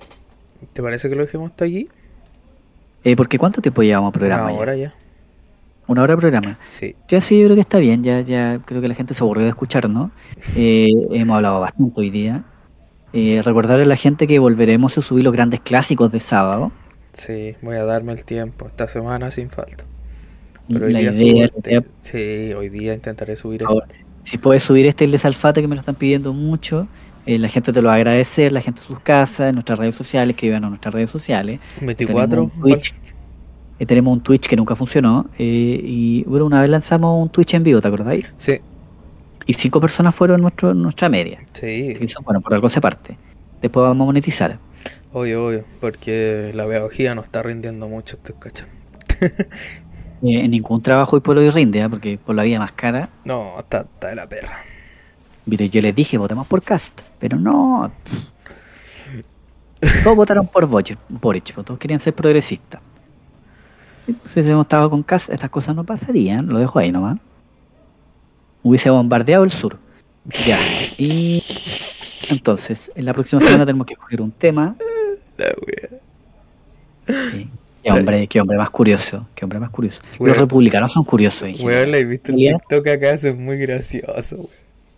¿Te parece que lo dejemos hasta aquí? Eh, porque ¿cuánto tiempo llevamos programa? ya? Ahora ya. Una hora de programa. Sí. Ya sí, yo creo que está bien, ya, ya creo que la gente se aburrió de escucharnos. Eh, hemos hablado bastante hoy día. Eh, recordarle a la gente que volveremos a subir los grandes clásicos de sábado. Sí, voy a darme el tiempo. Esta semana sin falta. Pero hoy la día idea, este. Sí, hoy día intentaré subir este. si puedes subir este el de Salfate que me lo están pidiendo mucho, eh, la gente te lo va a agradecer, la gente en sus casas, en nuestras redes sociales, que vivan a nuestras redes sociales. 24. Tenemos un Twitch, eh, tenemos un Twitch que nunca funcionó. eh, y bueno, una vez lanzamos un Twitch en vivo, ¿te acordáis? Sí, Y cinco personas fueron nuestro, nuestra media. sí. Así que bueno, por algo se parte. Después vamos a monetizar. Obvio, obvio. Porque la pedagogía no está rindiendo mucho, estoy cachando. Eh, ningún trabajo hoy por hoy rinde, ¿ah? porque con la vida más cara. No, está, está de la perra. Mire, yo les dije, votemos por cast. Pero no. Todos votaron por Boric, todos querían ser progresistas. Si hubiésemos estado con Cas, estas cosas no pasarían, lo dejo ahí nomás. Hubiese bombardeado el sur. Ya, y entonces, en la próxima semana tenemos que escoger un tema. La wea. Sí. Qué hombre, qué hombre más curioso, qué hombre más curioso. Weón. Los republicanos son curiosos. en. Weón, la he visto. TikTok acá, eso es muy gracioso, weón.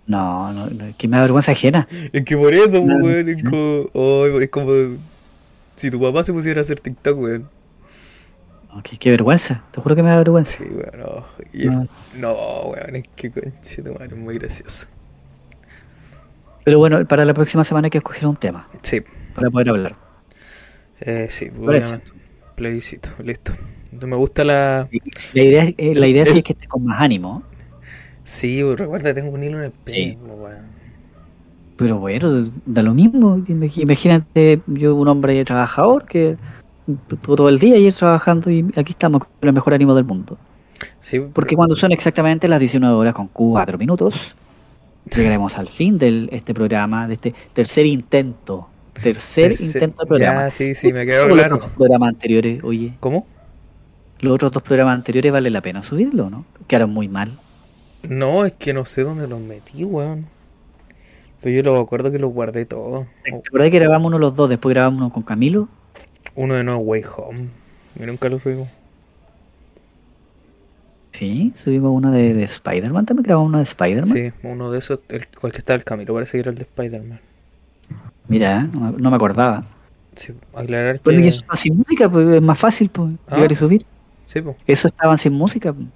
No, no, no, que me da vergüenza ajena. Es que por eso, No, weón, es como, oh, es como si tu papá se pusiera a hacer TikTok, weón. Qué, qué vergüenza, te juro que me da vergüenza. Sí, weón, no. Y es- No. weón, es que madre, es muy gracioso. Pero bueno, para la próxima semana hay que escoger un tema Sí, para poder hablar. eh, sí, obviamente. Plebiscito, listo. No me gusta la. La idea, eh, la idea sí El- es que estés con más ánimo, Sí, weón, recuerda, tengo un hilo en el Sí. pelo, weón. pero bueno, da lo mismo. Imag- Imagínate yo, un hombre trabajador que todo el día ayer trabajando y aquí estamos con el mejor ánimo del mundo. Sí, Porque cuando son exactamente las 19 horas con 4 minutos, llegaremos al fin de este programa, de este tercer intento. Tercer, tercer- intento de programa. Ya, sí, sí, me quedó ¿Cómo los claro. otros programas anteriores, oye, ¿Cómo? los otros dos programas anteriores vale la pena subirlo, ¿no? Quedaron muy mal. No, es que no sé dónde los metí, weón. Pero yo lo acuerdo que los guardé todos. ¿Te acuerdas que grabamos uno los dos, después grabamos uno con Camilo? Uno de No Way Home. Y nunca lo subimos. Sí, subimos uno de, de Spider-Man, también grabamos uno de Spider-Man. Sí, uno de esos, el, cual que está el Camilo, parece que era el de Spider-Man. Mira, no, me- acordaba. Sí, aclarar y que. eso sin música, pues es más fácil pues, Ah. llegar y subir. Sí, po. Eso estaban sin música. pues.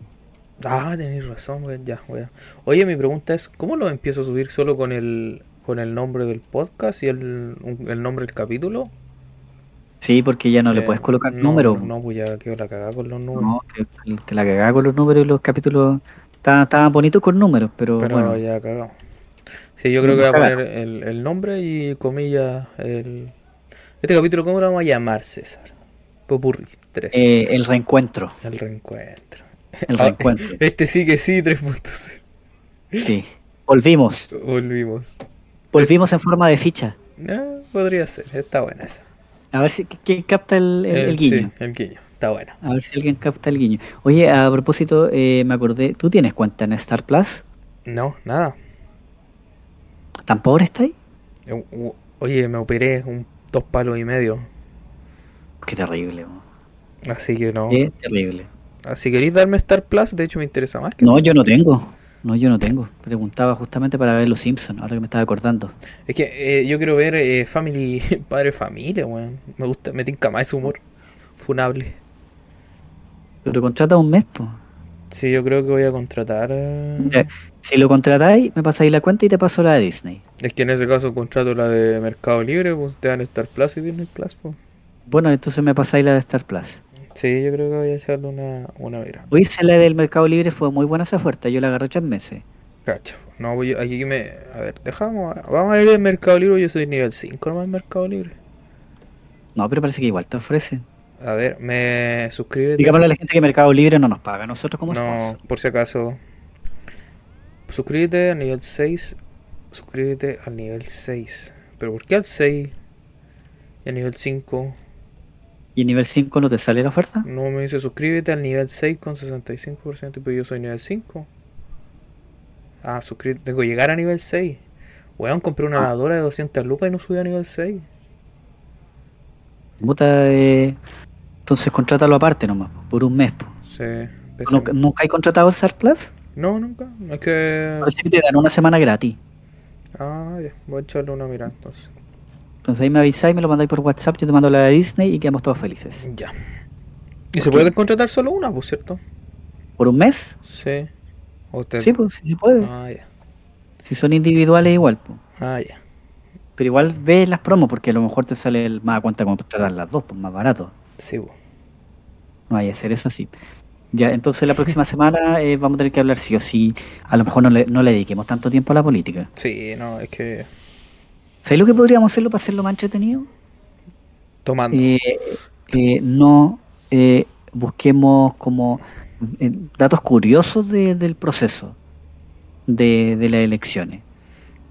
Ah, tenéis razón, weón, ya, weón. Oye, mi pregunta es, ¿cómo lo empiezo a subir solo con el con el nombre del podcast y el, el nombre del capítulo? Sí, porque ya no le puedes colocar no, números. No, pues ya quedó la cagada con los números. No, que, la cagada con los números y los capítulos estaban, bonitos con números, pero, Pero bueno. ya cagado. Sí, yo creo que voy a poner el, el nombre y comillas el... Este capítulo, ¿cómo lo vamos a llamar, César? Popurri 3. eh, el reencuentro. El reencuentro. El Ah, reencuentro. Este sí que sí, 3.0. Sí. Volvimos. Volvimos. Volvimos en forma de ficha. Ah, podría ser, está buena esa. A ver si quién capta el, el- el guiño. Sí, el guiño, está buena. A ver si alguien capta el guiño. Oye, a propósito, eh, me acordé, ¿tú tienes cuenta en Star Plus? No, nada. ¿Tan pobre estáis? Eh, Oye, me operé un dos palos y medio. Qué terrible. mo. Así que no. Qué terrible. Así queréis darme Star Plus, de hecho me interesa más que No, yo no tengo. No, yo no tengo. Preguntaba justamente para ver Los Simpsons, ahora que me estaba acordando. Es que eh, yo quiero ver eh, Family, Padre Familia, weón. Me gusta, me tinca más ese humor. Funable. Pero contrata un mes, pues. Sí, yo creo que voy a contratar. Si lo contratáis, me pasáis la cuenta y te paso la de Disney. Es que en ese caso contrato la de Mercado Libre, pues te dan Star Plus y Disney Plus, pues. Bueno, entonces me pasáis la de Star Plus. Sí, yo creo que voy a echarle una, una mira. Hoy se la del Mercado Libre fue muy buena esa oferta, yo la agarré tres meses. Cacho. No, voy a- aquí me. A ver, dejamos. Vamos a ir al Mercado Libre. Yo soy nivel 5 nomás en Mercado Libre. No, pero parece que igual te ofrecen. A ver, me suscribes. Digámosle a la gente que Mercado Libre no nos paga, nosotros como No, sponsor. por si acaso. Suscríbete al nivel 6. Suscríbete al nivel 6. ¿Pero por qué al 6? Y al nivel 5. ¿Y nivel 5 no te sale la oferta? No me dice suscríbete al nivel 6 con 65%. Pero yo soy nivel 5. Ah, suscríbete. Tengo que llegar a nivel 6. Weón, compré una Ah. lavadora de 200 lucas y no subí a nivel 6. Puta, eh, entonces contrátalo aparte nomás, por un mes. po. Sí. ¿Nunca. ¿Nunca hay contratado Star Plus? No, nunca. Es que. Parece que te dan una semana gratis. Ah, ya. Voy a echarle una mirada entonces. Entonces ahí me avisáis, me lo mandáis por WhatsApp, yo te mando la de Disney y quedamos todos felices. Ya. ¿Y se puede contratar solo una, pues, cierto? ¿Por un mes? Sí. ¿O usted- Sí, pues sí se puede. Ah, ya. Si son individuales igual, pues. Ah, ya. Pero igual ves las promos porque a lo mejor te sale el- más a cuenta contratar las dos, pues más barato. Sí, bo. No hay que hacer eso así. Ya, entonces la próxima semana eh, vamos a tener que hablar sí o sí. A lo mejor no le, no le dediquemos tanto tiempo a la política. Sí, no, es que. ¿Sabes lo que podríamos hacerlo para hacerlo más entretenido? Tomando. Eh, eh, no eh, busquemos como eh, datos curiosos de- del proceso de, de las elecciones.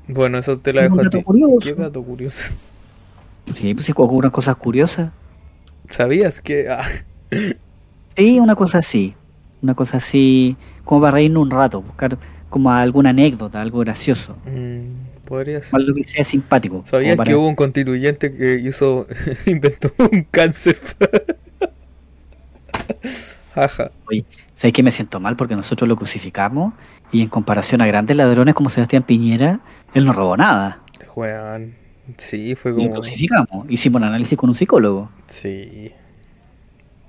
Bueno, eso te lo dejo a ti. curioso. ¿Qué dato curioso? Sí, pues sí, ocurren cosas curiosas. ¿Sabías que.? Ah, Sí, una cosa así. Una cosa así, como para reírnos un rato, buscar como alguna anécdota, algo gracioso. mm, podría ser. Algo que sea simpático. ¿Sabías que hubo un constituyente que hizo. inventó un cáncer? Jaja. ¿Sabes que me siento mal? Porque nosotros lo crucificamos y en comparación a grandes ladrones como Sebastián Piñera, él no robó nada. Juegan. Sí, fue Lo como. crucificamos. Hicimos un análisis con un psicólogo. Sí.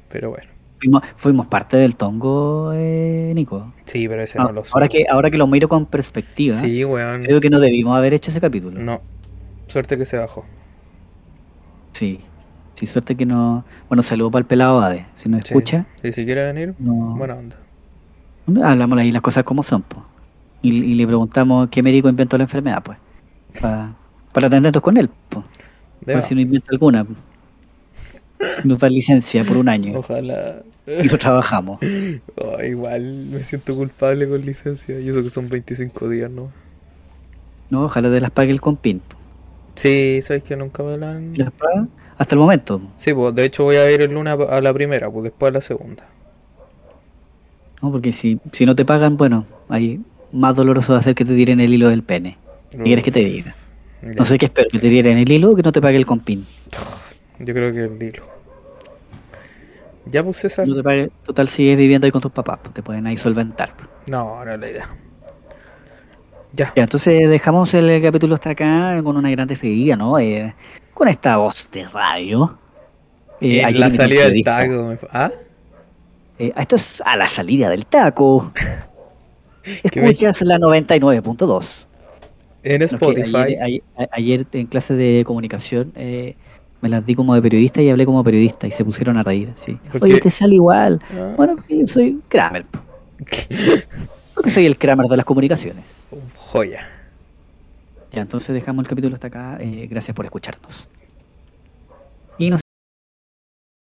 Pero bueno. Fuimos, fuimos parte del tongo, eh, Nico. Sí, pero ese Ah, no lo ahora, que, ahora que lo miro con perspectiva, Sí, weón. creo que no debimos haber hecho ese capítulo. No. Suerte que se bajó. Sí. Sí, suerte que no. Bueno, saludo para el pelado Ade. Si Sí. escucha, Y si quiere venir, no. buena onda. Hablamos ahí las cosas como son, pues. Y, y le preguntamos qué médico inventó la enfermedad, pues. Pa- para atendernos con él, pues. A De ver si no inventa alguna. Nos da licencia por un año Ojalá. y lo trabajamos. Oh, igual me siento culpable con licencia. Y eso que son 25 días, ¿no? No, ojalá te las pague el compin. Sí, sabes que nunca me la han. ¿Las paga? Hasta el momento. Sí, pues de hecho voy a ir el lunes a a la primera, pues después a la segunda. ¿no? Porque si, si no te pagan, bueno, ahí más doloroso va a ser que te tiren el hilo del pene. ¿Qué quieres que te diga? Ya. No sé qué espero, que te tiren el hilo o que no te pague el compin. Yo creo que el hilo. Ya pues César. No te pague, total sigues viviendo ahí con tus papás, pues, te pueden ahí solventar. No, no es la idea. Ya. Ya, entonces dejamos el capítulo hasta acá con una gran despedida, ¿no? Eh, con esta voz de radio. Eh, En la salida del taco. ¿Ah? Eh, esto es a la salida del taco. Escuchas la 99.2. En Spotify. ayer, ayer en clase de comunicación eh, me las di como de periodista y hablé como periodista y se pusieron a reír. Sí. ¿Por Oye, te sale igual. Ah. Bueno, porque yo soy Kramer. po. Porque soy el Kramer de las comunicaciones. Joya. Ya, entonces dejamos el capítulo hasta acá. Eh, gracias por escucharnos. Y nos